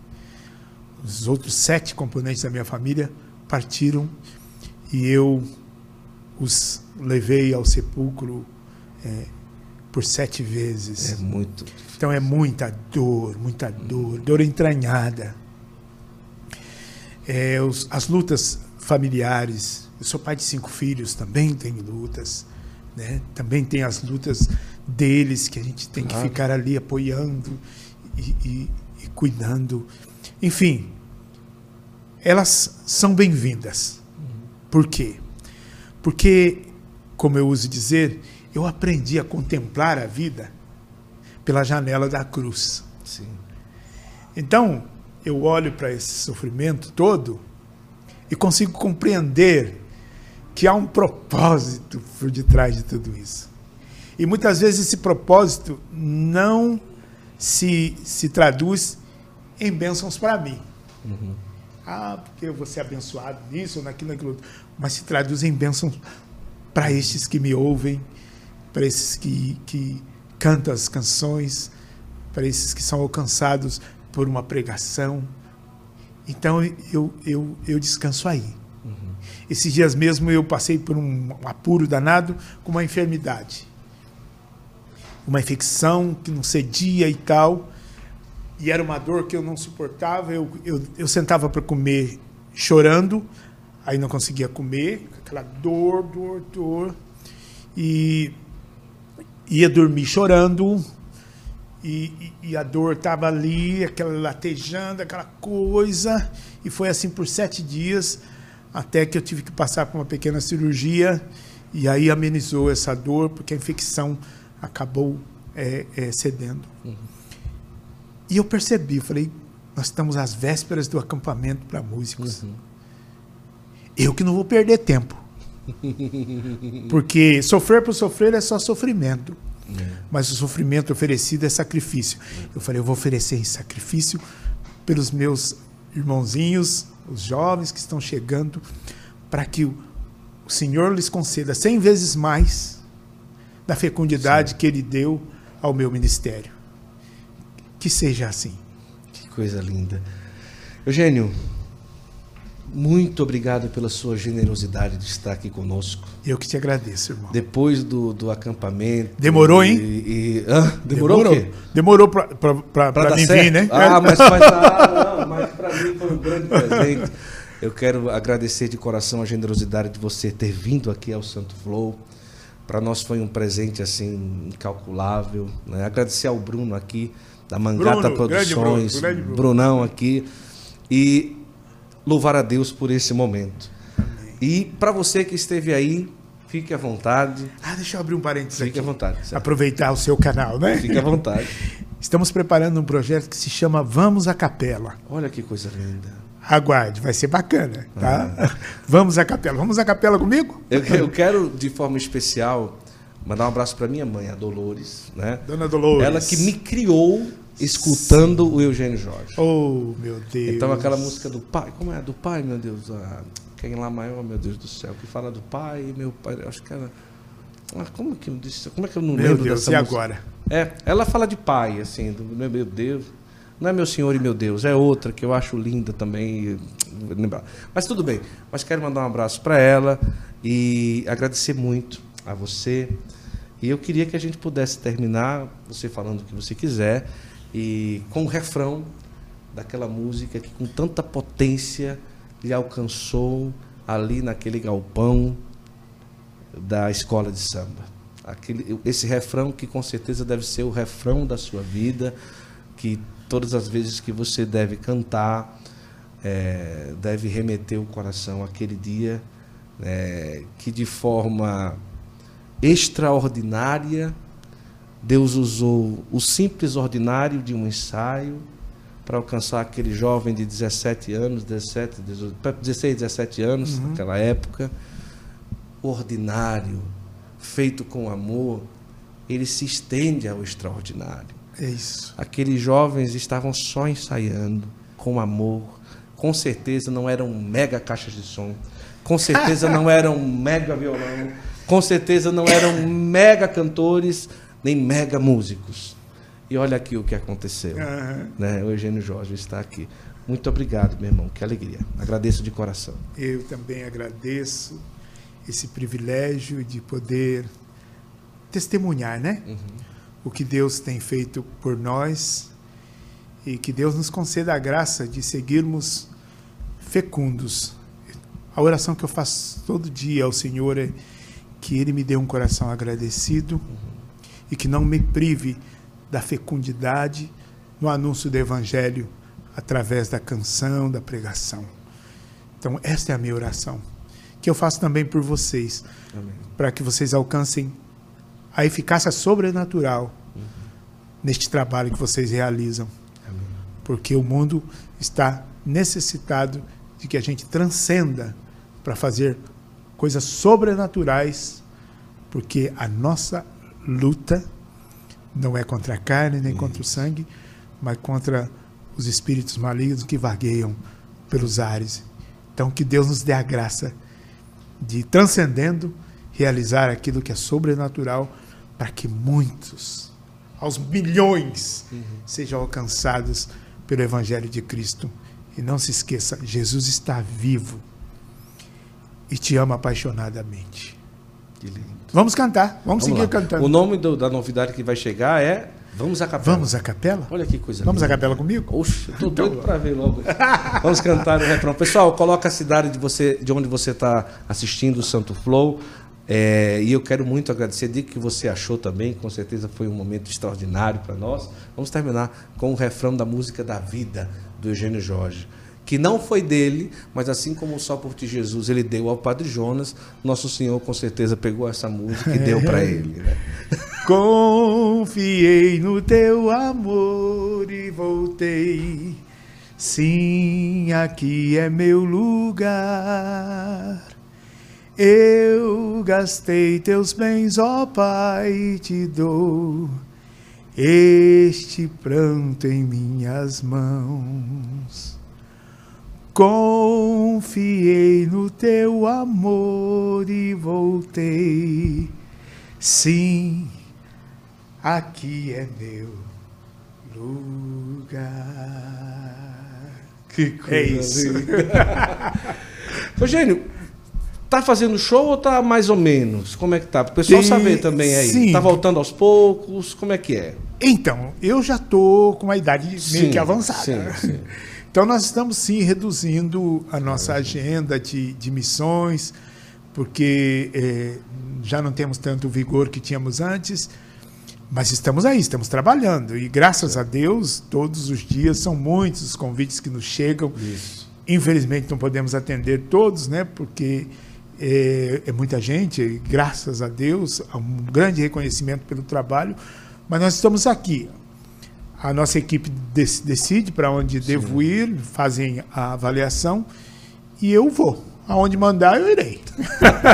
Os outros sete componentes da minha família partiram e eu os levei ao sepulcro é, por sete vezes. É muito. Então é muita dor, muita dor, dor entranhada é, os, as lutas familiares. Eu sou pai de cinco filhos, também tenho lutas, né? Também tem as lutas deles que a gente tem que ficar ali apoiando e, e, e cuidando. Enfim, elas são bem-vindas. Por quê? Porque, como eu uso dizer, eu aprendi a contemplar a vida pela janela da cruz. Sim. Então, eu olho para esse sofrimento todo e consigo compreender que há um propósito por detrás de tudo isso. E muitas vezes esse propósito não se, se traduz em bênçãos para mim. Uhum. Ah, porque eu vou ser abençoado nisso, naquilo, naquilo. Mas se traduz em bênçãos para estes que me ouvem, para esses que, que cantam as canções, para esses que são alcançados por uma pregação. Então eu, eu, eu descanso aí. Uhum. Esses dias mesmo eu passei por um apuro danado com uma enfermidade. Uma infecção que não cedia e tal. E era uma dor que eu não suportava. Eu, eu, eu sentava para comer chorando, aí não conseguia comer, aquela dor, dor, dor. E ia dormir chorando, e, e, a dor estava ali, aquela latejando, aquela coisa. E foi assim por sete dias, até que eu tive que passar por uma pequena cirurgia. E aí amenizou essa dor, porque a infecção acabou é, é, cedendo. Uhum. E eu percebi, falei, nós estamos às vésperas do acampamento para músicos. Uhum. Eu que não vou perder tempo. Porque sofrer por sofrer é só sofrimento. É. Mas o sofrimento oferecido é sacrifício. Eu falei, eu vou oferecer em sacrifício pelos meus irmãozinhos, os jovens que estão chegando, para que o Senhor lhes conceda cem vezes mais da fecundidade Sim. que Ele deu ao meu ministério. Que seja assim. Que coisa linda. Eugênio, muito obrigado pela sua generosidade de estar aqui conosco. Eu que te agradeço, irmão. Depois do, do acampamento. Demorou, hein? E, e, ah, demorou, demorou o quê? Demorou para mim vir, né? Ah, mas, mas, ah, não, mas para mim foi um grande presente. Eu quero agradecer de coração a generosidade de você ter vindo aqui ao Santo Flow. Para nós foi um presente assim incalculável. Né? Agradecer ao Bruno aqui da Mangata Bruno, Produções, Bruno, Bruno. Brunão aqui. E louvar a Deus por esse momento. Amém. E para você que esteve aí, fique à vontade. Ah, deixa eu abrir um parênteses fique aqui. à vontade. Certo? Aproveitar o seu canal, né? Fique à vontade. Estamos preparando um projeto que se chama Vamos à Capela. Olha que coisa linda. Aguarde, vai ser bacana, tá? Ah. Vamos à capela. Vamos à capela comigo? Eu, eu quero, de forma especial, mandar um abraço para minha mãe, a Dolores, né? Dona Dolores. Ela que me criou escutando o Eugênio Jorge. Oh, meu Deus. Então aquela música do pai, como é? Do pai, meu Deus. Ah, quem lá maior, meu Deus do céu, que fala do pai, meu pai, acho que era. Ah, como que eu disse? Como é que eu não meu lembro Deus, dessa e música? agora? É, ela fala de pai, assim, do meu Deus. Não é meu senhor e meu Deus, é outra que eu acho linda também. Mas tudo bem. Mas quero mandar um abraço para ela e agradecer muito a você. E eu queria que a gente pudesse terminar, você falando o que você quiser, e com o refrão daquela música que com tanta potência lhe alcançou ali naquele galpão da escola de samba. Aquele, esse refrão que com certeza deve ser o refrão da sua vida, que todas as vezes que você deve cantar, é, deve remeter o coração àquele dia é, que de forma extraordinária Deus usou o simples ordinário de um ensaio para alcançar aquele jovem de 17 anos, 17, 18, 16, 17 anos, uhum. naquela época. O ordinário, feito com amor, ele se estende ao extraordinário. É isso. Aqueles jovens estavam só ensaiando, com amor. Com certeza não eram mega caixas de som. Com certeza não eram mega violão. Com certeza não eram mega cantores nem mega músicos. E olha aqui o que aconteceu. Uhum. Né? O Eugênio Jorge está aqui. Muito obrigado, meu irmão. Que alegria. Agradeço de coração. Eu também agradeço esse privilégio de poder testemunhar, né? Uhum. O que Deus tem feito por nós e que Deus nos conceda a graça de seguirmos fecundos A oração que eu faço todo dia ao Senhor é que Ele me dê um coração agradecido uhum. E que não me prive da fecundidade no anúncio do Evangelho através da canção, da pregação. Então, esta é a minha oração, que eu faço também por vocês, para que vocês alcancem a eficácia sobrenatural uhum. neste trabalho que vocês realizam. Amém. Porque o mundo está necessitado de que a gente transcenda para fazer coisas sobrenaturais, porque a nossa luta não é contra a carne nem contra o sangue, mas contra os espíritos malignos que vagueiam pelos ares. Então, que Deus nos dê a graça de, transcendendo, realizar aquilo que é sobrenatural, para que muitos, aos milhões, uhum. sejam alcançados pelo Evangelho de Cristo. E não se esqueça, Jesus está vivo e te ama apaixonadamente. Vamos cantar, vamos, vamos seguir lá. cantando. O nome do, da novidade que vai chegar é Vamos à capela. Vamos à capela? Olha que coisa Vamos linda. à capela comigo? Oxe, estou doido para ver logo. Vamos cantar o refrão. Pessoal, coloca a cidade de, você, de onde você está assistindo o Santo Flow. É, e eu quero muito agradecer. Diga que você achou também, com certeza foi um momento extraordinário para nós. Vamos terminar com o refrão da música da vida, do Eugênio Jorge que não foi dele, mas assim como só por ti Jesus ele deu ao Padre Jonas, nosso Senhor com certeza pegou essa música e deu para ele. Né? Confiei no teu amor e voltei. Sim, aqui é meu lugar. Eu gastei teus bens, ó Pai, te dou este pranto em minhas mãos. Confiei no teu amor e voltei. Sim, aqui é meu lugar. Que coisa é isso. Eugênio, tá fazendo show ou tá mais ou menos? Como é que tá? Para o pessoal saber também aí. Sim. Tá voltando aos poucos? Como é que é? Então, eu já tô com uma idade meio sim, que avançada. Sim, sim. Então, nós estamos sim reduzindo a nossa agenda de, de missões, porque é, já não temos tanto vigor que tínhamos antes, mas estamos aí, estamos trabalhando. E graças a Deus, todos os dias são muitos os convites que nos chegam. Isso. Infelizmente, não podemos atender todos, né, porque é, é muita gente, graças a Deus, há um grande reconhecimento pelo trabalho, mas nós estamos aqui a nossa equipe decide para onde Sim. devo ir, fazem a avaliação e eu vou. Aonde mandar, eu irei.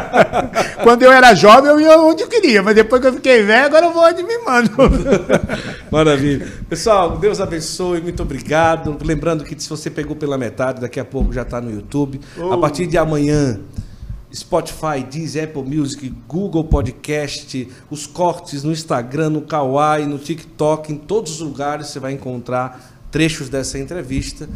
Quando eu era jovem, eu ia onde eu queria, mas depois que eu fiquei velho, agora eu vou onde me mando. Maravilha. Pessoal, Deus abençoe, muito obrigado. Lembrando que se você pegou pela metade, daqui a pouco já está no YouTube. Oh. A partir de amanhã, Spotify, Deezer, Apple Music, Google Podcast, os cortes no Instagram, no Kawaii, no TikTok, em todos os lugares você vai encontrar trechos dessa entrevista.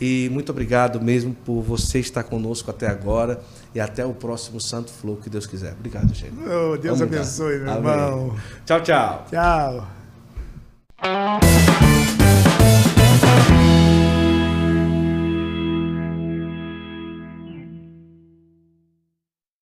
E muito obrigado mesmo por você estar conosco até agora e até o próximo Santo Flow, que Deus quiser. Obrigado, gente. Oh, Deus Vamos abençoe, meu Amém. irmão. Tchau, tchau. Tchau.